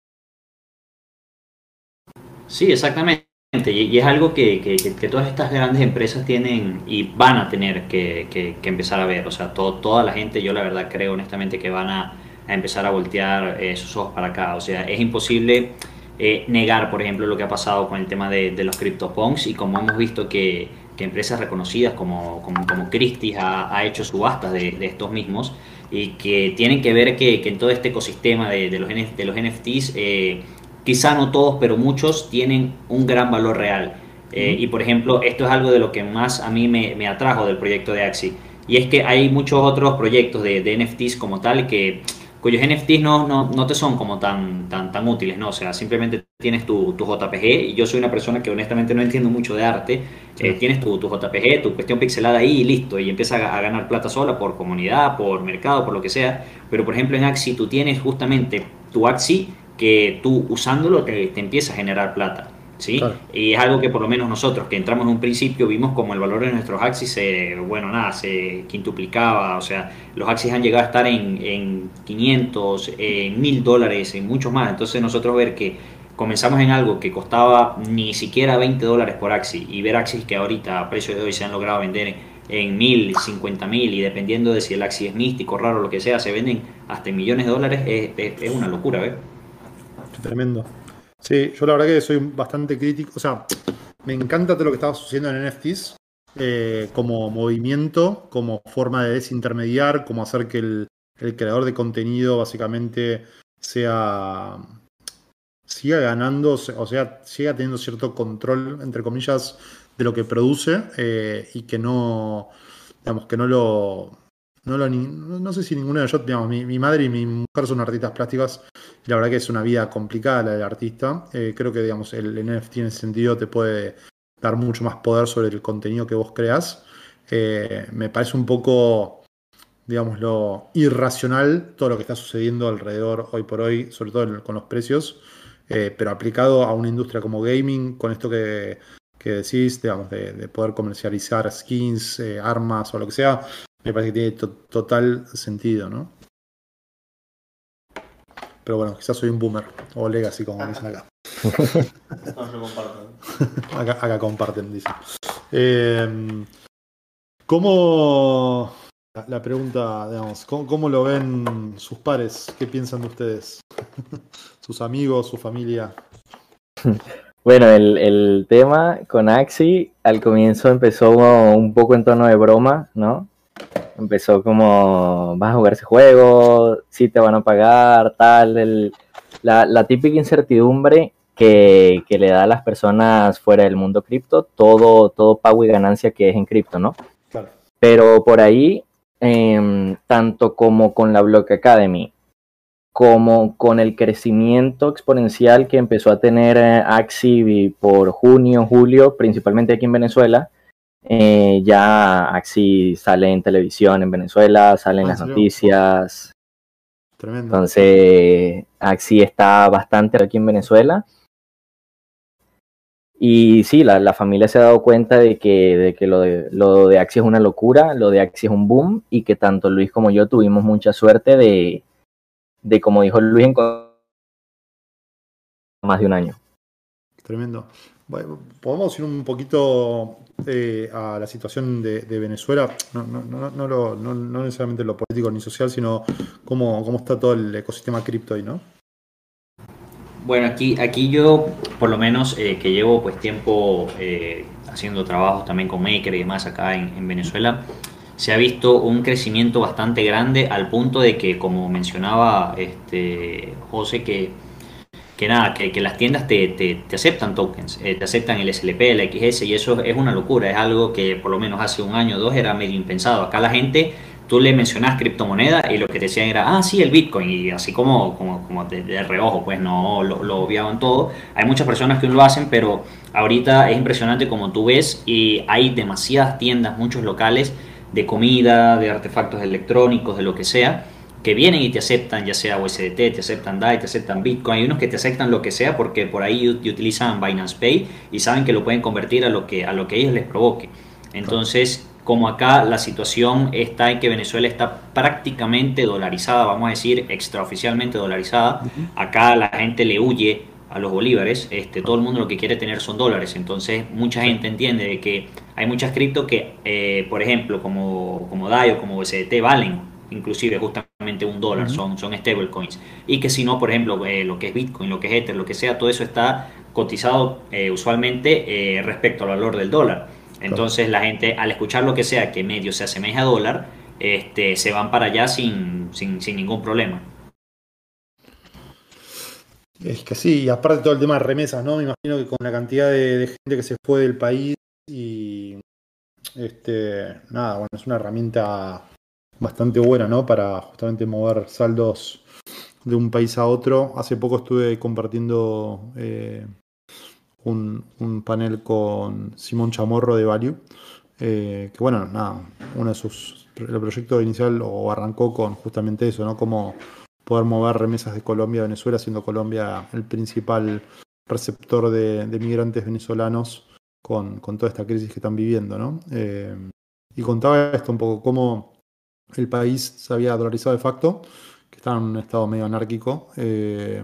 Sí, exactamente. Y, es algo que, todas estas grandes empresas tienen y van a tener que, empezar a ver. O sea, toda la gente, yo la verdad creo honestamente que van a, empezar a voltear eh, sus ojos para acá. O sea, es imposible eh, negar, por ejemplo, lo que ha pasado con el tema de, los CryptoPunks y como hemos visto que, empresas reconocidas como, como, como Christie's ha, hecho subastas de, estos mismos y que tienen que ver que, en todo este ecosistema de, los, de los NFTs, eh, quizá no todos, pero muchos tienen un gran valor real. Eh, y por ejemplo, esto es algo de lo que más a mí me, me atrajo del proyecto de Axi. Y es que hay muchos otros proyectos de, de NFTs como tal que cuyos NFTs no, no, no, te son como tan, tan, tan útiles, ¿no? O sea, simplemente tienes tu, tu, JPG y yo soy una persona que honestamente no entiendo mucho de arte. Eh, tienes tu, tu, JPG, tu cuestión pixelada ahí y listo, y empiezas a, ganar plata sola por comunidad, por mercado, por lo que sea. Pero por ejemplo en Axi tú tienes justamente tu Axi que tú usándolo te, te empieza a generar plata. ¿sí? Y es algo que por lo menos nosotros que entramos en un principio vimos como el valor de nuestros Axis se, bueno, nada, se quintuplicaba, o sea, los Axis han llegado a estar en, en 500, en 1000 dólares, en mucho más, entonces nosotros ver que comenzamos en algo que costaba ni siquiera 20 dólares por Axis y ver Axis que ahorita a precio de hoy se han logrado vender en mil, cincuenta mil y dependiendo de si el Axis es místico, raro, lo que sea, se venden hasta en millones de dólares, es, es, una locura, ¿ves? Tremendo. Sí, yo la verdad que soy bastante crítico. O sea, me encanta todo lo que está sucediendo en NFTs eh, como movimiento, como forma de desintermediar, como hacer que el, creador de contenido básicamente sea siga ganando, o sea, siga teniendo cierto control, entre comillas, de lo que produce eh, y que no, digamos, que no lo no, sé si ninguno de ellos, digamos, mi, madre y mi mujer son artistas plásticas y la verdad que es una vida complicada la del artista. Eh, creo que, digamos, el NFT en ese sentido te puede dar mucho más poder sobre el contenido que vos creas. Eh, me parece un poco, digamos, lo irracional todo lo que está sucediendo alrededor hoy por hoy, sobre todo con los precios, eh, pero aplicado a una industria como gaming, con esto que, decís, digamos, de poder comercializar skins, armas o lo que sea, me parece que tiene total sentido, ¿no? Pero bueno, quizás soy un boomer o legacy, como dicen acá. acá, acá comparten, dicen. Eh, ¿Cómo, la pregunta, digamos, ¿cómo, lo ven sus pares? ¿Qué piensan de ustedes? ¿Sus amigos, su familia? Bueno, el, el tema con Axi al comienzo empezó un poco en tono de broma, ¿no? Empezó como, vas a jugar ese juego, si te van a pagar, tal, la, típica incertidumbre que, le da a las personas fuera del mundo cripto, todo, todo pago y ganancia que es en cripto, ¿no? Pero por ahí, em, tanto como con la Block Academy, como con el crecimiento exponencial que empezó a tener eh, Axi por junio, julio, principalmente aquí en Venezuela, eh, ya Axi sale en televisión en Venezuela, sale en Ah, las noticias. Tremendo. Entonces, Axi está bastante aquí en Venezuela. Y sí, la, la familia se ha dado cuenta de que, de que lo, de, lo de Axi es una locura, lo de Axi es un boom y que tanto Luis como yo tuvimos mucha suerte de, de como dijo Luis, en más de un año. Tremendo. Podemos ir un poquito eh, a la situación de, Venezuela, no, no, no, lo- no necesariamente lo político ni social, sino cómo, cómo está todo el ecosistema cripto ahí, ¿no? Bueno, aquí, aquí yo, por lo menos, eh, que llevo pues tiempo eh, haciendo trabajos también con Maker y demás acá en, en Venezuela, se ha visto un crecimiento bastante grande al punto de que, como mencionaba este, José, que, que nada, que, que las tiendas te, te- te aceptan tokens, eh, te aceptan el SLP, el XS, y eso es una locura, es algo que por lo menos hace un año o dos era medio impensado. Acá la gente tú le mencionas criptomoneda y lo que te decían era, ah, sí, el Bitcoin, y así como, como, como de, de reojo, pues no lo, lo obviaban todo. Hay muchas personas que lo hacen, pero ahorita es impresionante como tú ves y hay demasiadas tiendas, muchos locales de comida, de artefactos electrónicos, de lo que sea, que vienen y te aceptan, ya sea USDT, te aceptan DAI, te aceptan Bitcoin. Hay unos que te aceptan lo que sea porque por ahí ut- utilizan Binance Pay y saben que lo pueden convertir a lo que, a lo que ellos les provoque. Entonces, como acá la situación está en que Venezuela está prácticamente dolarizada, vamos a decir extraoficialmente dolarizada, acá la gente le huye a los bolívares, este, todo el mundo lo que quiere tener son dólares, entonces mucha gente entiende de que hay muchas cripto que, eh, por ejemplo, como, como DAI o como USDT valen inclusive justamente un dólar, son, son stablecoins, y que si no, por ejemplo, eh, lo que es Bitcoin, lo que es Ether, lo que sea, todo eso está cotizado eh, usualmente eh, respecto al valor del dólar. Entonces la gente al escuchar lo que sea que medio se asemeja a dólar, este, se van para allá sin, sin, sin ningún problema. Es que sí, y aparte todo el tema de remesas, ¿no? Me imagino que con la cantidad de, de gente que se fue del país y este, nada, bueno, es una herramienta bastante buena, ¿no? Para justamente mover saldos de un país a otro. Hace poco estuve compartiendo eh, un, panel con Simón Chamorro de Value, eh, que bueno, nada, uno de sus, el proyecto inicial o arrancó con justamente eso, ¿no? Como poder mover remesas de Colombia a Venezuela, siendo Colombia el principal receptor de, migrantes venezolanos con, con toda esta crisis que están viviendo, ¿no? Eh, y contaba esto un poco, cómo el país se había dolarizado de facto, que estaba en un estado medio anárquico, eh,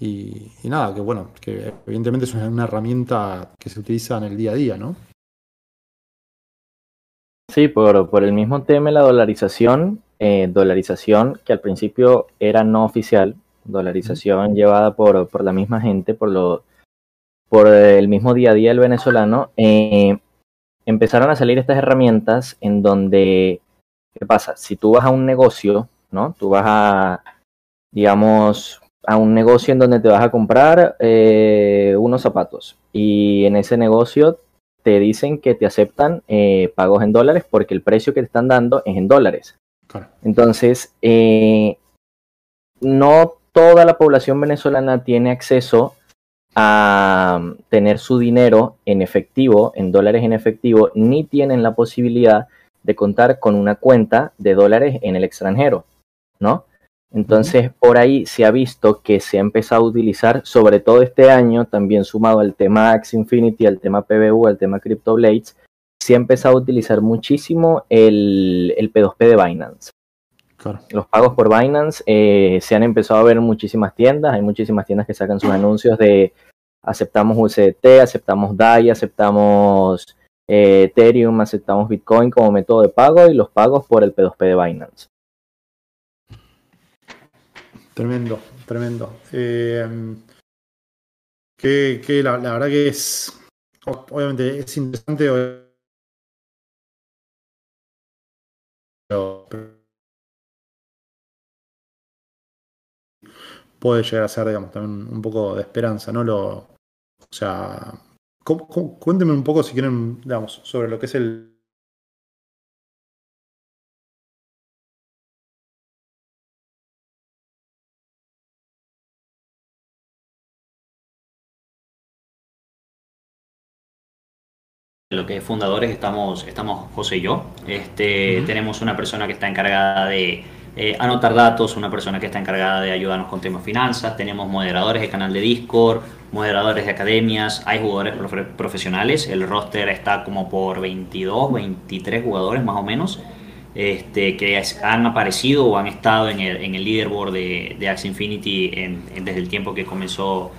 y, y nada, que bueno, que evidentemente es una, una herramienta que se utiliza en el día a día, ¿no? Sí, por, por el mismo tema de la dolarización, eh, dolarización que al principio era no oficial, dolarización llevada por, por la misma gente, por, lo, por el mismo día a día del venezolano, eh, empezaron a salir estas herramientas en donde, ¿qué pasa? Si tú vas a un negocio, ¿no? Tú vas a, digamos, a un negocio en donde te vas a comprar eh, unos zapatos y en ese negocio te dicen que te aceptan eh, pagos en dólares porque el precio que te están dando es en dólares. Claro. Entonces, eh, no toda la población venezolana tiene acceso a um, tener su dinero en efectivo, en dólares en efectivo, ni tienen la posibilidad de contar con una cuenta de dólares en el extranjero, ¿no? Entonces, por ahí se ha visto que se ha empezado a utilizar, sobre todo este año, también sumado al tema Axie Infinity, al tema PBU, al tema CryptoBlades, se ha empezado a utilizar muchísimo el, el P2P de Binance. Claro. Los pagos por Binance eh, se han empezado a ver en muchísimas tiendas. Hay muchísimas tiendas que sacan sus anuncios de aceptamos USDT, aceptamos DAI, aceptamos eh, Ethereum, aceptamos Bitcoin como método de pago y los pagos por el P2P de Binance. Tremendo, tremendo. Eh, que, la, verdad que es, obviamente es interesante, pero, puede llegar a ser, digamos, también un poco de esperanza, ¿no? Lo, o sea, ¿cómo, cómo, cuéntenme un poco, si quieren, digamos, sobre lo que es el, lo que es fundadores estamos, estamos José y yo. Este. Tenemos una persona que está encargada de eh, anotar datos, una persona que está encargada de ayudarnos con temas finanzas, tenemos moderadores de canal de Discord, moderadores de academias, hay jugadores profesionales, el roster está como por 22, 23 jugadores más o menos, este, que han aparecido o han estado en el, en el leaderboard de, de Axe Infinity desde el tiempo que comenzó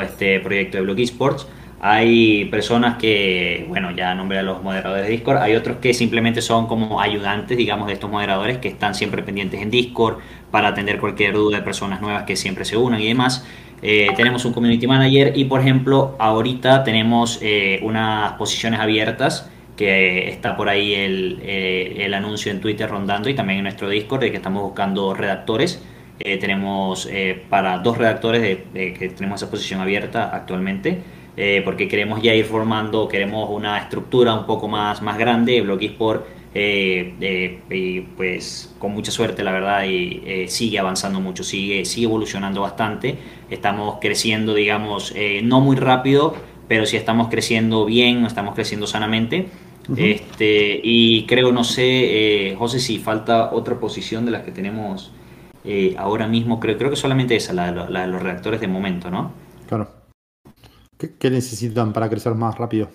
este proyecto de Block Esports. Hay personas que, bueno, ya nombré a los moderadores de Discord, hay otros que simplemente son como ayudantes, digamos, de estos moderadores que están siempre pendientes en Discord para atender cualquier duda de personas nuevas que siempre se unan y demás. Eh, tenemos un community manager y, por ejemplo, ahorita tenemos eh, unas posiciones abiertas que está por ahí el, eh, el, anuncio en Twitter rondando y también en nuestro Discord de que estamos buscando redactores. tenemos para dos redactores de, que tenemos esa posición abierta actualmente. Eh, porque queremos ya ir formando, queremos una estructura un poco más, más grande, Block Sport, eh, eh, y pues con mucha suerte la verdad y sigue avanzando mucho, sigue, sigue evolucionando bastante, estamos creciendo digamos no muy rápido, pero sí estamos creciendo bien, estamos creciendo sanamente. este, y creo, no sé, José, si falta otra posición de las que tenemos ahora mismo, creo, creo que solamente esa, la, la de los reactores de momento, ¿no? Claro. ¿Qué, necesitan para crecer más rápido?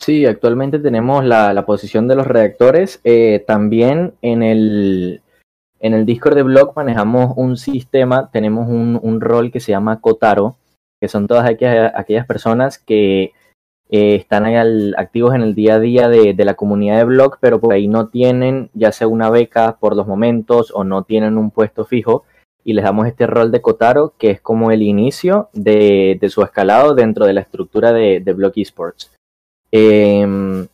Sí, actualmente tenemos la, posición de los redactores. Eh, también en el, en el Discord de blog manejamos un sistema, tenemos un, rol que se llama Kotaro, que son todas aquellas, aquellas personas que eh, están activos en el día a día de, de, la comunidad de blog, pero por ahí no tienen ya sea una beca por los momentos o no tienen un puesto fijo y les damos este rol de Kotaro, que es como el inicio de, su escalado dentro de la estructura de, de Block Esports. Em,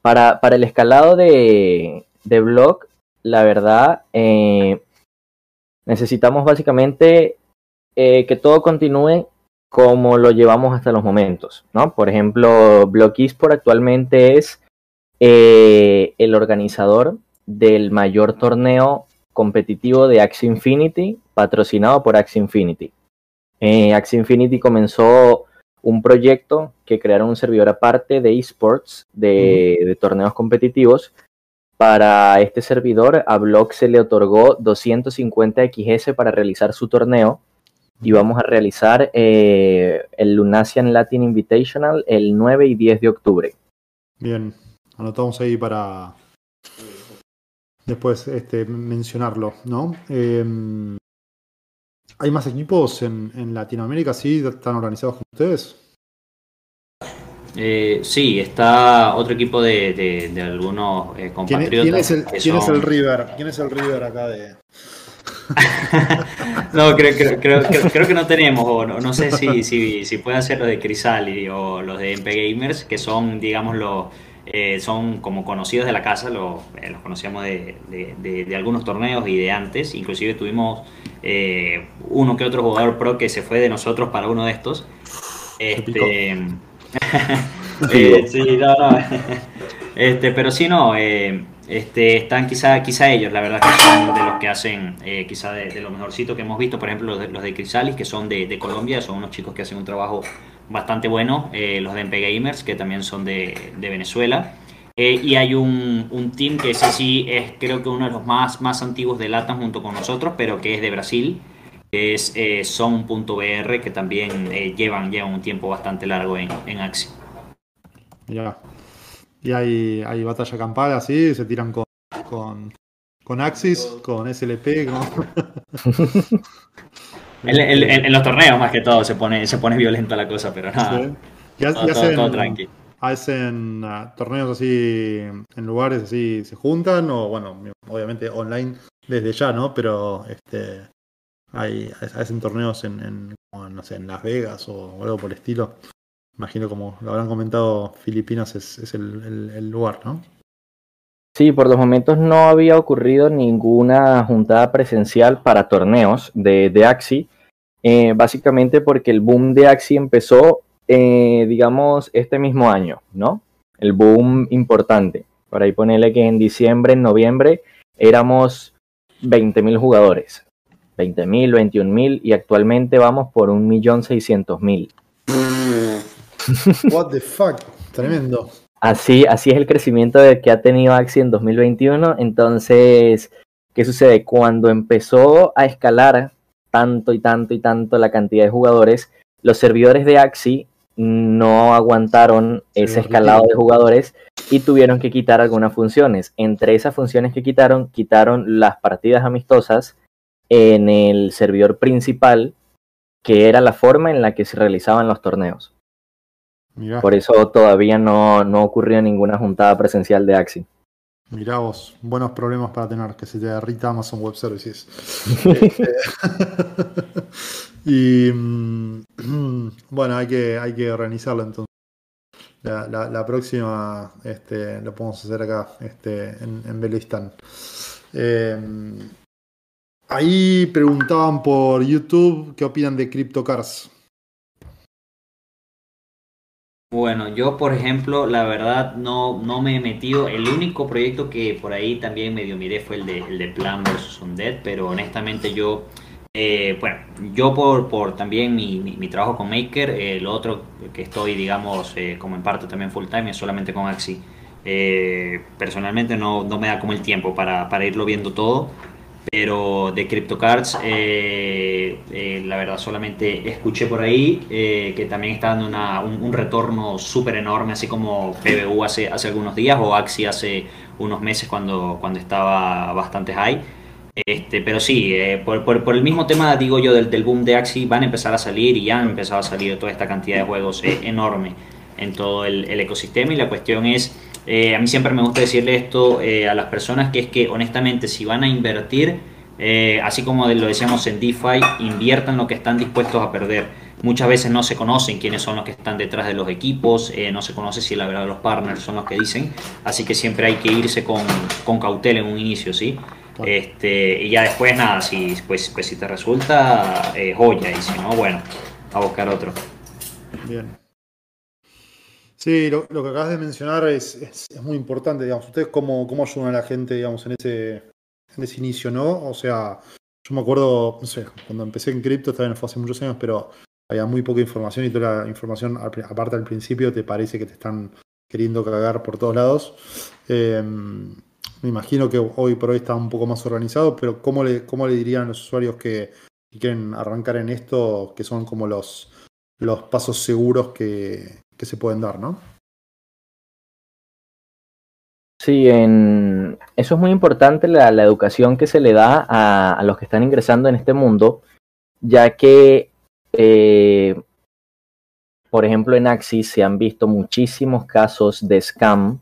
para, el escalado de, de Block, la verdad, eh, necesitamos básicamente eh, que todo continúe como lo llevamos hasta los momentos, ¿no? Por ejemplo, Block Esports actualmente es eh, el organizador del mayor torneo competitivo de Axie Infinity, patrocinado por Axie Infinity. Eh, Axie Infinity comenzó un proyecto que crearon un servidor aparte de esports, de, torneos competitivos. Para este servidor, a Block se le otorgó 250 XS para realizar su torneo y vamos a realizar eh, el Lunasian Latin Invitational el 9 y 10 de octubre. Bien, anotamos ahí para, después este, mencionarlo, ¿no? Em, ¿Hay más equipos en, Latinoamérica? ¿Sí? ¿Están organizados con ustedes? Eh, sí, está otro equipo de, algunos eh, compatriotas. ¿Quién, es, el, River? ¿Quién es el River acá de.? no, creo, creo, que no tenemos, o no, sé si, si, si pueden ser los de Crisali o los de MP Gamers, que son, digamos, los eh, son como conocidos de la casa, lo, eh, los conocíamos de, de, algunos torneos y de antes, inclusive tuvimos eh, uno que otro jugador pro que se fue de nosotros para uno de estos. Este, sí, no, no. Este, pero sí, no, este, están quizá, quizá ellos, la verdad que son de los que hacen, quizá de, de, lo mejorcito que hemos visto, por ejemplo los de, los de Crisalis, que son de, Colombia, son unos chicos que hacen un trabajo bastante bueno, eh, los de MP Gamers, que también son de, Venezuela. Eh, y hay un, un, team que ese sí es creo que uno de los más, más antiguos de LATAM junto con nosotros, pero que es de Brasil, que es eh, Son.br, que también llevan, llevan un tiempo bastante largo en, en Axi. Ya. Y hay, hay batalla campal así, se tiran con, con, con Axis, con SLP. Con... En, los torneos, más que todo, se pone, se pone violenta la cosa, pero nada. todo, tranqui. ¿Hacen ah, torneos así en lugares así, se juntan? O bueno, obviamente online desde ya, ¿no? Pero este hay, hacen torneos en, no sé, en Las Vegas o algo por el estilo. Imagino como lo habrán comentado, Filipinas es, el, lugar, ¿no? Sí, por los momentos no había ocurrido ninguna juntada presencial para torneos de, de Axi, eh, básicamente porque el boom de Axi empezó, eh, digamos, este mismo año, ¿no? El boom importante. Por ahí ponerle que en diciembre, en noviembre, éramos 20.000 jugadores. 20.000, 21.000 y actualmente vamos por 1.600.000. What the fuck, tremendo. Así, así es el crecimiento que ha tenido Axie en 2021. Entonces, ¿qué sucede? Cuando empezó a escalar tanto y tanto y tanto la cantidad de jugadores, los servidores de Axie no aguantaron ese escalado de jugadores y tuvieron que quitar algunas funciones. Entre esas funciones que quitaron, quitaron las partidas amistosas en el servidor principal, que era la forma en la que se realizaban los torneos. Por eso todavía no, no ocurrió ninguna juntada presencial de Axi. Mirá vos, buenos problemas para tener, que se te derrita Amazon Web Services. y mm, bueno, hay que, hay que organizarlo entonces. La, próxima este, lo podemos hacer acá, este, en, en Belistán. Em, ahí preguntaban por YouTube qué opinan de CryptoCars. Bueno, yo por ejemplo, la verdad no, no me he metido. El único proyecto que por ahí también medio miré fue el de, el de Plan vs. Undead, pero honestamente yo, eh, bueno, yo por, por también mi, mi, trabajo con Maker, el eh, otro que estoy, digamos, eh, como en parte también full time es solamente con Axi. personalmente no, no, me da como el tiempo para, para irlo viendo todo, pero de CryptoCards, eh, eh, la verdad solamente escuché por ahí eh, que también está dando un, retorno súper enorme, así como PBU hace, hace algunos días o Axi hace unos meses cuando, cuando estaba bastante high. Este, pero sí, por, por, el mismo tema, digo yo, del, del, boom de Axi, van a empezar a salir y ya han empezado a salir toda esta cantidad de juegos enorme en todo el ecosistema y la cuestión es eh, a mí siempre me gusta decirle esto eh, a las personas, que es que honestamente si van a invertir, eh, así como lo decíamos en DeFi, inviertan lo que están dispuestos a perder. Muchas veces no se conocen quiénes son los que están detrás de los equipos, no se conoce si la verdad los partners son los que dicen, así que siempre hay que irse con, con cautela en un inicio, ¿sí? Este, y ya después nada, si, pues, pues si te resulta, joya, y si no, bueno, a buscar otro. Bien. Sí, lo, que acabas de mencionar es, es, muy importante, digamos. ¿Ustedes cómo, cómo ayudan a la gente, digamos, en ese, en ese inicio, no? O sea, yo me acuerdo, no sé, cuando empecé en cripto, también fue hace muchos años, pero había muy poca información y toda la información, aparte al principio, te parece que te están queriendo cagar por todos lados. Em, me imagino que hoy por hoy está un poco más organizado, pero ¿cómo le, cómo le dirían a los usuarios que quieren arrancar en esto, que son como los, los pasos seguros que, que se pueden dar, ¿no? Sí, en... eso es muy importante, la, educación que se le da a, los que están ingresando en este mundo, ya que, eh, por ejemplo, en Axis se han visto muchísimos casos de scam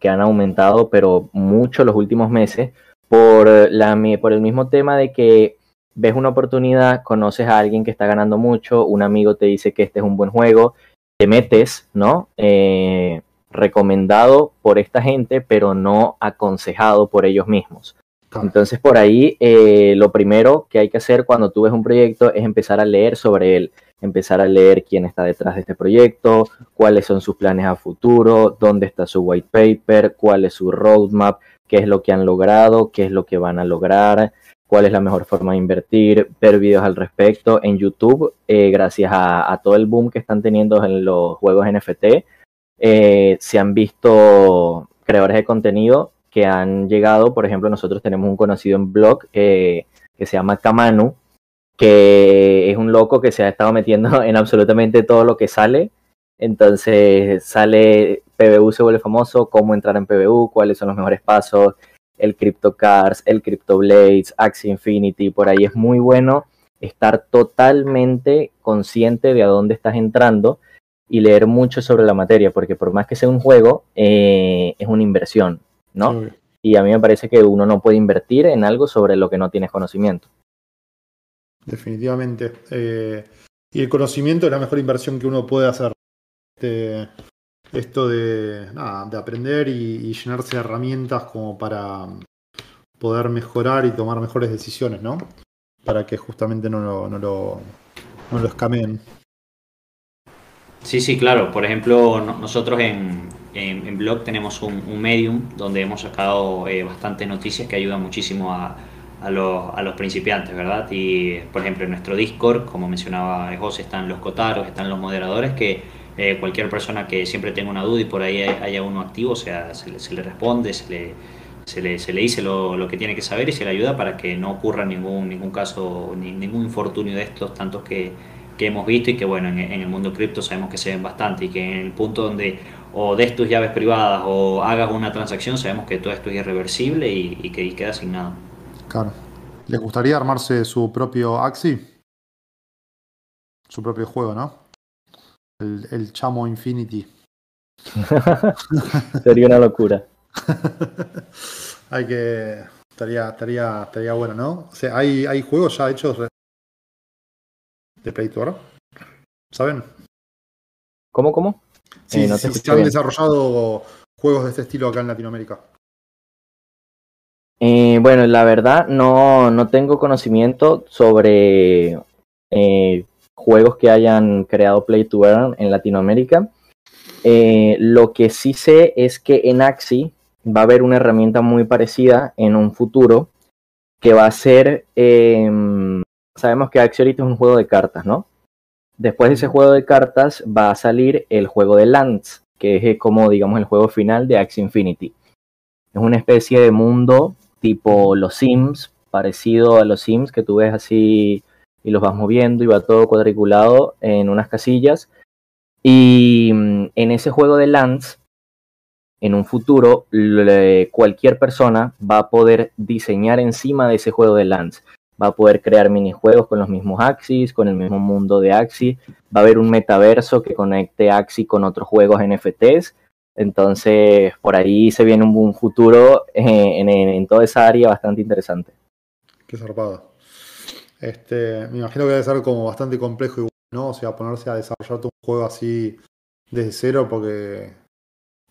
que han aumentado, pero mucho los últimos meses, por, la, por el mismo tema de que ves una oportunidad, conoces a alguien que está ganando mucho, un amigo te dice que este es un buen juego te metes, ¿no? Eh, recomendado por esta gente, pero no aconsejado por ellos mismos. Entonces por ahí eh, lo primero que hay que hacer cuando tú ves un proyecto es empezar a leer sobre él, empezar a leer quién está detrás de este proyecto, cuáles son sus planes a futuro, dónde está su white paper, cuál es su roadmap, qué es lo que han logrado, qué es lo que van a lograr, cuál es la mejor forma de invertir, ver videos al respecto en YouTube, eh, gracias a, todo el boom que están teniendo en los juegos NFT. Eh, se han visto creadores de contenido que han llegado, por ejemplo, nosotros tenemos un conocido en blog eh, que se llama Kamanu, que es un loco que se ha estado metiendo en absolutamente todo lo que sale. Entonces sale PBU se vuelve famoso, cómo entrar en PBU, cuáles son los mejores pasos, el CryptoCars, el CryptoBlades, Axie Infinity, por ahí es muy bueno estar totalmente consciente de a dónde estás entrando y leer mucho sobre la materia, porque por más que sea un juego, eh, es una inversión, ¿no? Y a mí me parece que uno no puede invertir en algo sobre lo que no tienes conocimiento. Definitivamente. Eh, y el conocimiento es la mejor inversión que uno puede hacer. Este, esto de, de aprender y, llenarse de herramientas como para poder mejorar y tomar mejores decisiones, ¿no? Para que justamente no lo, no lo, no lo escameen. Sí, sí, claro. Por ejemplo, nosotros en, en, Blog tenemos un, medium donde hemos sacado eh, bastantes noticias que ayudan muchísimo a, a, los, a los principiantes, ¿verdad? Y, por ejemplo, en nuestro Discord, como mencionaba José, están los cotaros, están los moderadores que eh, cualquier persona que siempre tenga una duda y por ahí haya uno activo, o sea, se le, responde, se le, se le, se le dice lo, lo, que tiene que saber y se le ayuda para que no ocurra ningún, ningún caso, ni, ningún infortunio de estos tantos que, que hemos visto y que bueno, en, el mundo cripto sabemos que se ven bastante y que en el punto donde o des tus llaves privadas o hagas una transacción, sabemos que todo esto es irreversible y, que queda asignado. Claro. ¿Les gustaría armarse su propio Axi? Su propio juego, ¿no? El, Chamo Infinity. Sería una locura. hay que. Estaría, estaría, estaría bueno, ¿no? O sea, hay, hay juegos ya hechos de Play ¿Saben? ¿Cómo, cómo? Sí, eh, se han desarrollado juegos de este estilo acá en Latinoamérica. Eh, bueno, la verdad no, no tengo conocimiento sobre eh, juegos que hayan creado Play to Earn en Latinoamérica. lo que sí sé es que en Axi va a haber una herramienta muy parecida en un futuro que va a ser, em, sabemos que Axi ahorita es un juego de cartas, ¿no? Después de ese juego de cartas va a salir el juego de Lands, que es como digamos el juego final de Axie Infinity. Es una especie de mundo tipo los Sims, parecido a los Sims que tú ves así y los vas moviendo y va todo cuadriculado en unas casillas. Y mm, en ese juego de Lands, en un futuro, cualquier persona va a poder diseñar encima de ese juego de Lands va a poder crear minijuegos con los mismos Axis, con el mismo mundo de Axis, va a haber un metaverso que conecte Axis con otros juegos NFTs, entonces por ahí se viene un, futuro eh, en, toda esa área bastante interesante. Qué zarpado. Este, me imagino que debe ser como bastante complejo, ¿no? O sea, ponerse a desarrollar un juego así desde cero, porque,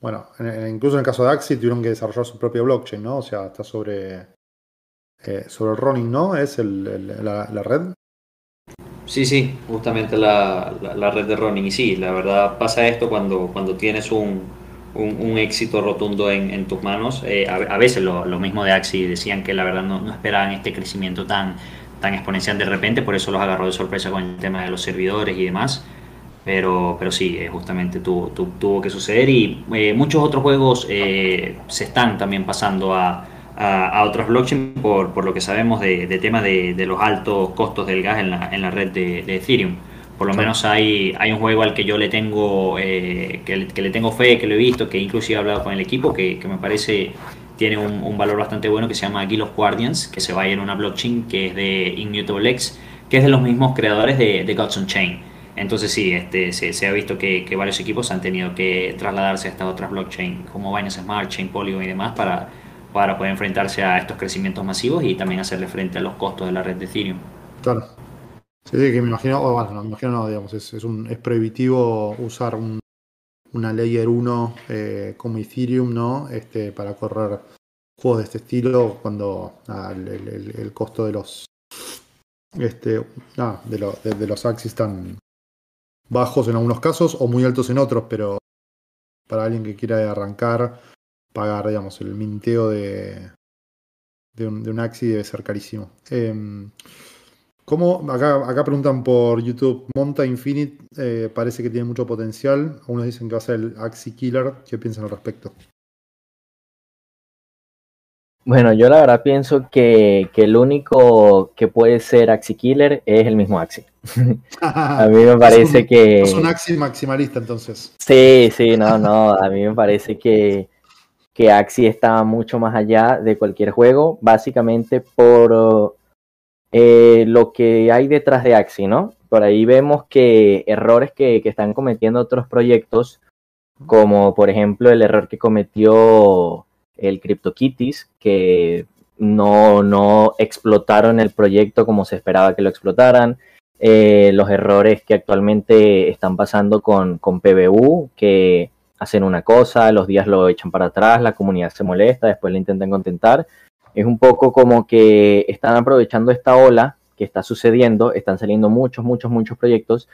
bueno, incluso en el caso de Axis tuvieron que desarrollar su propia blockchain, ¿no? O sea, está sobre eh, sobre el ¿no? ¿Es la, red? Sí, sí, justamente la, red de Ronin. Y sí, la verdad pasa esto cuando, cuando tienes un, éxito rotundo en, tus manos. Eh, a, veces lo, mismo de Axi decían que la verdad no, esperaban este crecimiento tan, tan exponencial de repente, por eso los agarró de sorpresa con el tema de los servidores y demás. Pero, pero sí, eh, justamente tuvo, tuvo, que suceder y muchos otros juegos se están también pasando a, a, otros blockchains por, por, lo que sabemos de, de tema de, de, los altos costos del gas en la, en la red de, de Ethereum. Por lo menos hay, hay un juego al que yo le tengo eh, que, le tengo fe, que lo he visto, que inclusive he hablado con el equipo, que, que me parece tiene un, valor bastante bueno que se llama of Guardians, que se va a ir en una blockchain que es de Immutable X, que es de los mismos creadores de, de Gods Chain. Entonces sí, este, se, ha visto que, varios equipos han tenido que trasladarse a estas otras blockchains como Binance Smart Chain, Polygon y demás para para poder enfrentarse a estos crecimientos masivos y también hacerle frente a los costos de la red de Ethereum. Claro. Sí, que me imagino, bueno, no, me imagino no, digamos, es, es, un, es prohibitivo usar un, una Layer 1 eh, como Ethereum, ¿no? Este, para correr juegos de este estilo cuando el, costo de los este, ah, de, lo, de, los axis están bajos en algunos casos o muy altos en otros, pero para alguien que quiera arrancar pagar, digamos, el minteo de, de, un, de Axi debe ser carísimo. Eh, ¿cómo, acá, acá preguntan por YouTube, Monta Infinite eh, parece que tiene mucho potencial. Algunos dicen que va a ser el Axi Killer. ¿Qué piensan al respecto? Bueno, yo la verdad pienso que, que, el único que puede ser Axi Killer es el mismo Axi. a mí me parece que. Es un Axi maximalista entonces. Sí, sí, no, no. A mí me parece que, que Axie está mucho más allá de cualquier juego, básicamente por eh, lo que hay detrás de Axie, ¿no? Por ahí vemos que errores que, que, están cometiendo otros proyectos, como por ejemplo el error que cometió el CryptoKitties, que no, no explotaron el proyecto como se esperaba que lo explotaran. Eh, los errores que actualmente están pasando con, con PBU, que hacen una cosa, los días lo echan para atrás, la comunidad se molesta, después le intentan contentar. Es un poco como que están aprovechando esta ola que está sucediendo, están saliendo muchos, muchos, muchos proyectos,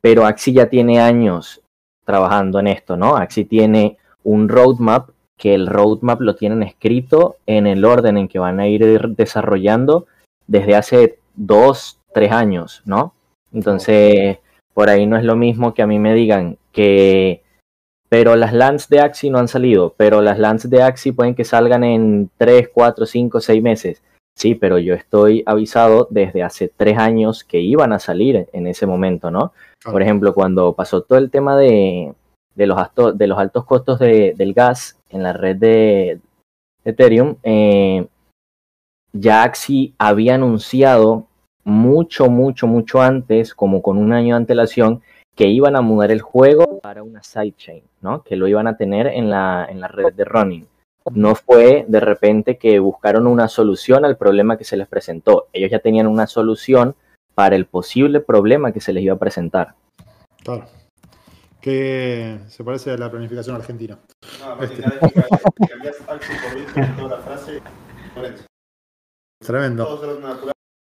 pero Axi ya tiene años trabajando en esto, ¿no? Axi tiene un roadmap que el roadmap lo tienen escrito en el orden en que van a ir desarrollando desde hace dos, tres años, ¿no? Entonces, por ahí no es lo mismo que a mí me digan, que pero las lands de Axie no han salido, pero las lands de Axie pueden que salgan en 3, 4, 5, 6 meses. Sí, pero yo estoy avisado desde hace 3 años que iban a salir en ese momento, ¿no? Por ejemplo, cuando pasó todo el tema de, de, los, de los altos costos de, del gas en la red de Ethereum, eh, ya Axie había anunciado mucho, mucho, mucho antes, como con un año de antelación, que iban a mudar el juego para una sidechain, ¿no? Que lo iban a tener en la, en la red de running. No fue de repente que buscaron una solución al problema que se les presentó. Ellos ya tenían una solución para el posible problema que se les iba a presentar. Claro. Que se parece a la planificación argentina. No, este. Tremendo.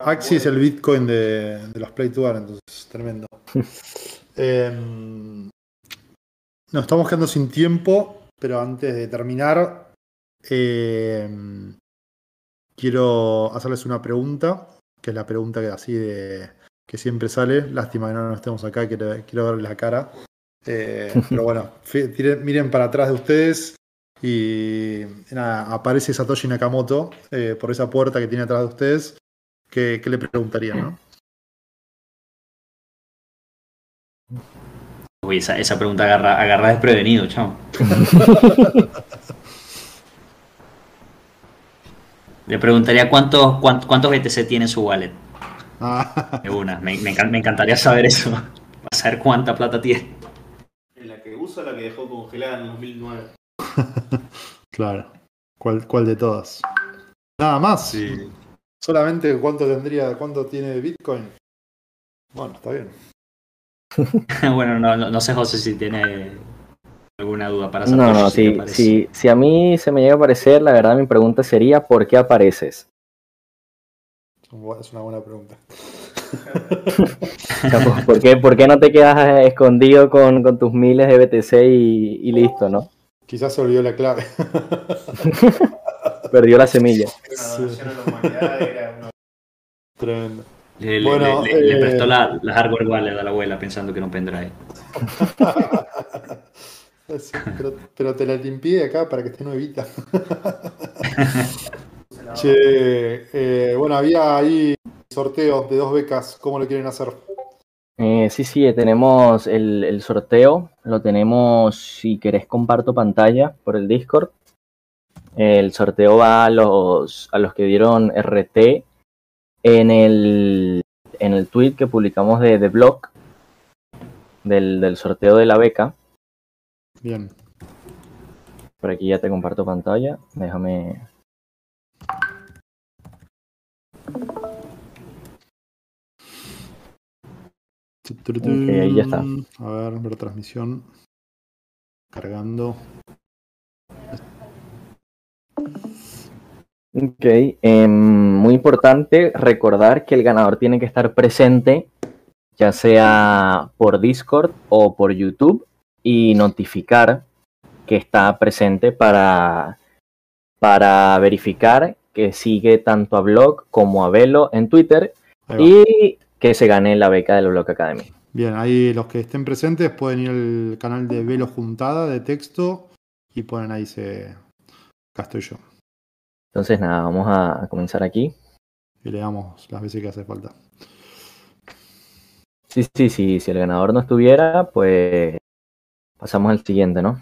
Axi es el Bitcoin de, de los Play to Earn, entonces tremendo. Em, nos estamos quedando sin tiempo, pero antes de terminar, em, quiero hacerles una pregunta, que es la pregunta que así de que siempre sale. Lástima que no, estemos acá, quiero, quiero verles la cara. Eh, pero bueno, miren para atrás de ustedes y nada, aparece Satoshi Nakamoto eh, por esa puerta que tiene atrás de ustedes. ¿Qué, qué le preguntarían, no? Uy, esa, esa pregunta agarra, agarra desprevenido, chao. Le preguntaría cuántos, cuántos, BTC tiene su wallet. Ah. De una, me, encantaría saber eso. Para saber cuánta plata tiene. En la que usa la que dejó congelada en 2009. claro. ¿Cuál, ¿Cuál de todas? Nada más. Sí. Solamente cuánto tendría, cuánto tiene Bitcoin. Bueno, está bien. bueno, no, no, sé, José, si tiene alguna duda para saber. No, no, si, si, a mí se me llega a aparecer, la verdad mi pregunta sería, ¿por qué apareces? Es una buena pregunta. ¿Por qué, ¿Por qué no te quedas escondido con, con tus miles de BTC y, y, listo, no? Quizás se olvidó la clave. Perdió la semilla. Tremendo. Le, bueno, le, eh, prestó la, la, hardware wallet a la abuela pensando que no pendrive. pero, pero, te la limpié acá para que esté nuevita. che, eh, bueno, había ahí sorteos de dos becas. ¿Cómo lo quieren hacer? Eh, sí, sí, tenemos el, el, sorteo. Lo tenemos, si querés, comparto pantalla por el Discord. El sorteo va a los, a los que dieron RT en el, en el tweet que publicamos de, de blog del, del sorteo de la beca. Bien. Por aquí ya te comparto pantalla. Déjame. Okay, ahí ya está. A ver, ver transmisión. Cargando. Ok, em, muy importante recordar que el ganador tiene que estar presente, ya sea por Discord o por YouTube, y notificar que está presente para, para verificar que sigue tanto a Blog como a Velo en Twitter y que se gane la beca del Blog Academy. Bien, ahí los que estén presentes pueden ir al canal de Velo Juntada de texto y ponen ahí se... Yo. Entonces, nada, vamos a, comenzar aquí. Y le damos las veces que hace falta. Sí, sí, sí, si el ganador no estuviera, pues pasamos al siguiente, ¿no?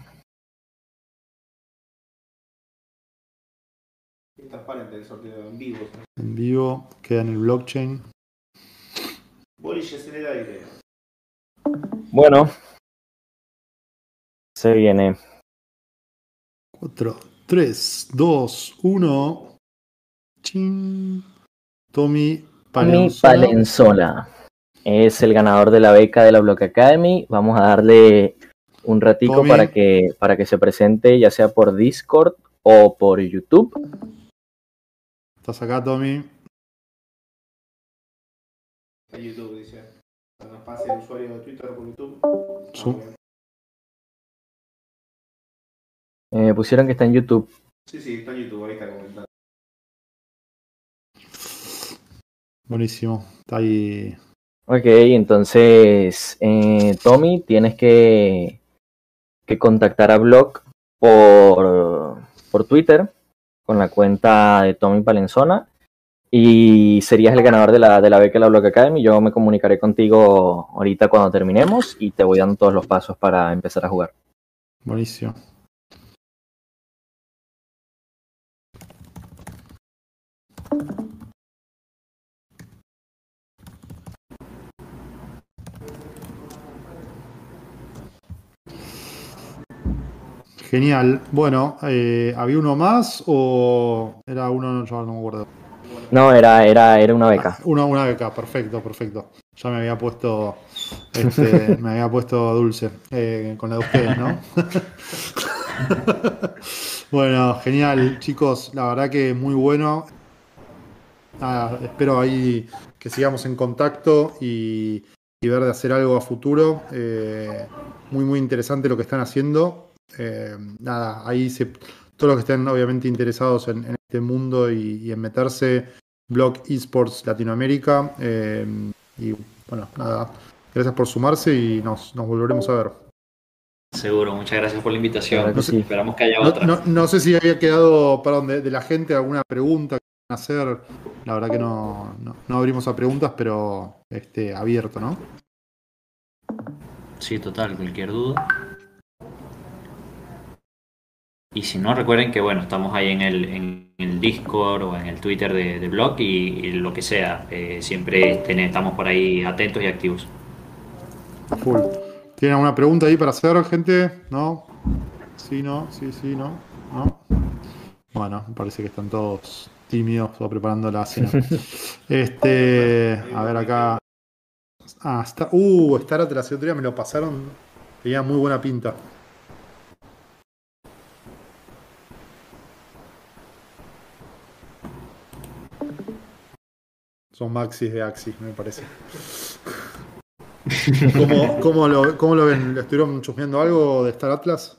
transparente el sorteo en vivo. En vivo, queda en el blockchain. Bolillas en el aire. Bueno, se viene. Cuatro, 3, 2, 1. Tommy Palenzola. Es el ganador de la beca de la Block Academy. Vamos a darle un ratico para que, para que se presente, ya sea por Discord o por YouTube. ¿Estás acá, Tommy? Está YouTube, dice. Nos pase el usuario de Twitter por YouTube. Ah, Eh, pusieron que está en YouTube. Sí, sí, está en YouTube, ahí está comentando. Buenísimo. Está ahí. Ok, entonces, eh, Tommy, tienes que, que contactar a Blog por, por Twitter con la cuenta de Tommy Palenzona y serías el ganador de la, de la beca de la Block Academy. Yo me comunicaré contigo ahorita cuando terminemos y te voy dando todos los pasos para empezar a jugar. Buenísimo. Genial. Bueno, eh, ¿había uno más o era uno? Yo no me acuerdo. No, era, era, era una beca. Una, una beca, perfecto, perfecto. Ya me había puesto, este, me había puesto dulce eh, con la de ustedes, ¿no? bueno, genial, chicos. La verdad que muy bueno. Nada, espero ahí que sigamos en contacto y, y ver de hacer algo a futuro. Eh, muy, muy interesante lo que están haciendo. Eh, nada, ahí se, todos los que estén obviamente interesados en, en este mundo y, y, en meterse, blog esports Latinoamérica. Eh, y bueno, nada, gracias por sumarse y nos, nos volveremos a ver. Seguro, muchas gracias por la invitación. Claro que sí. Esperamos que haya No, otra. no- no sé si había quedado, perdón, de, de la gente alguna pregunta que quieran hacer. La verdad que no, no, no abrimos a preguntas, pero este, abierto, ¿no? Sí, total, cualquier duda. Y si no, recuerden que bueno, estamos ahí en el, en el Discord o en el Twitter de, de blog y, y lo que sea. eh, siempre ten- estamos por ahí atentos y activos. Full. ¿Tienen alguna pregunta ahí para hacer, gente? ¿No? Sí, no, sí, sí, no. ¿No? Bueno, parece que están todos tímidos o preparando la cena. Este, a ver acá. Ah, está, uh, Star Atlas el otro día me lo pasaron. Tenía muy buena pinta. Son maxis de Axis, me parece. ¿Cómo, cómo lo, cómo lo ven? ¿Le estuvieron chusmeando algo de Star Atlas?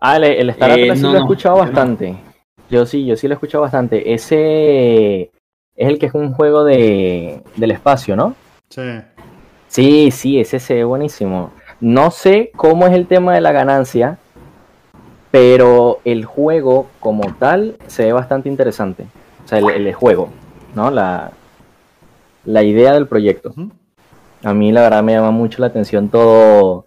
Ah, el, el Star Eh, Atlas sí no, lo he escuchado yo no. bastante. Yo sí, yo sí lo he escuchado bastante. Ese es el que es un juego de, del espacio, ¿no? Sí. Sí, sí, ese se ve buenísimo. No sé cómo es el tema de la ganancia, pero el juego como tal se ve bastante interesante. O sea, el, el juego, ¿no? La, la idea del proyecto. A mí la verdad me llama mucho la atención todo,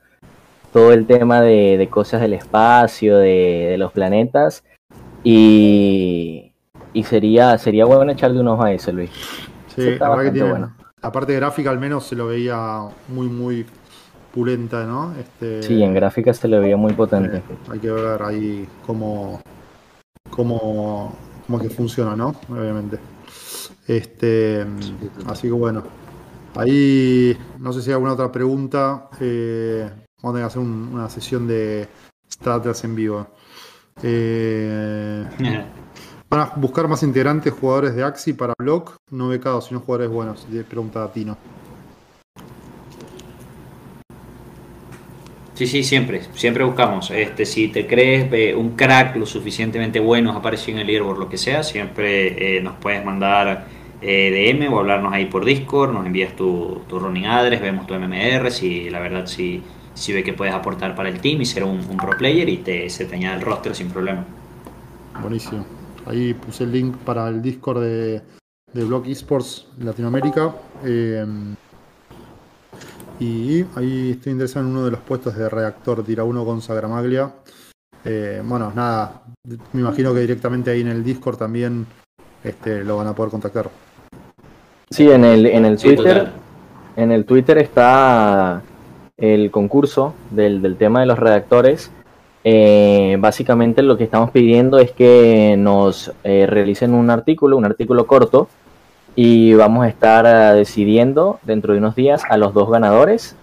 todo el tema de, de cosas del espacio, de, de los planetas. Y, y sería, sería bueno echarle un ojo a eso, Luis. Sí, está la verdad que tiene. bueno. La parte gráfica al menos se lo veía muy, muy pulenta, ¿no? Este, Sí, en gráfica se le veía muy potente. eh, hay que ver ahí cómo, cómo, cómo que funciona, ¿no? Obviamente. Este, así que bueno. Ahí no sé si hay alguna otra pregunta. Eh, vamos a tener que hacer un- una sesión de Starters en vivo. Eh, Van a buscar más integrantes jugadores de Axi para Block, no becados, sino jugadores buenos. Pregunta a Tino. Sí, sí, siempre, siempre buscamos. Este, si te crees eh, un crack lo suficientemente bueno, has aparecido en el leaderboard, lo que sea, siempre eh, nos puedes mandar eh, DM o hablarnos ahí por Discord, nos envías tu, tu running address, vemos tu MMR, si la verdad si, si ve que puedes aportar para el team y ser un, un pro player y te, se te añade el roster sin problema. Buenísimo. Ahí puse el link para el Discord de, de Block Esports Latinoamérica. Eh, y ahí estoy interesado en uno de los puestos de redactor, tira uno con Sagramaglia. Eh, bueno, nada, me imagino que directamente ahí en el Discord también este, lo van a poder contactar. Sí, en el, en el Sí, Twitter, total. en el Twitter está el concurso del, del tema de los redactores. Eh, básicamente lo que estamos pidiendo es que nos eh, realicen un artículo, un artículo corto, y vamos a estar eh, decidiendo dentro de unos días a los dos ganadores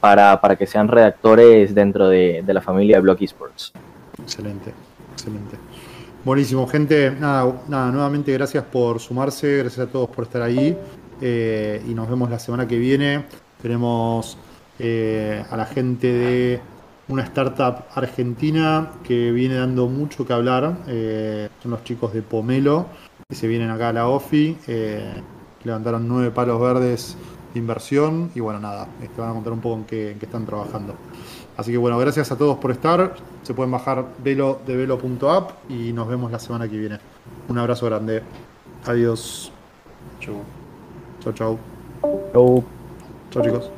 para, para que sean redactores dentro de, de la familia de Block Esports. Excelente, excelente. Buenísimo, gente. Nada, nada, nuevamente gracias por sumarse, gracias a todos por estar ahí. y nos vemos la semana que viene. Tenemos eh, a la gente de una startup argentina que viene dando mucho que hablar. eh, son los chicos de Pomelo, que se vienen acá a la OFI. eh, levantaron nueve palos verdes de inversión y bueno, nada, te van a contar un poco en qué, en qué están trabajando. Así que bueno, gracias a todos por estar. Se pueden bajar velo de velo.app y nos vemos la semana que viene. Un abrazo grande. Adiós. Chau. Chau, chau. Chau. Chau, chicos.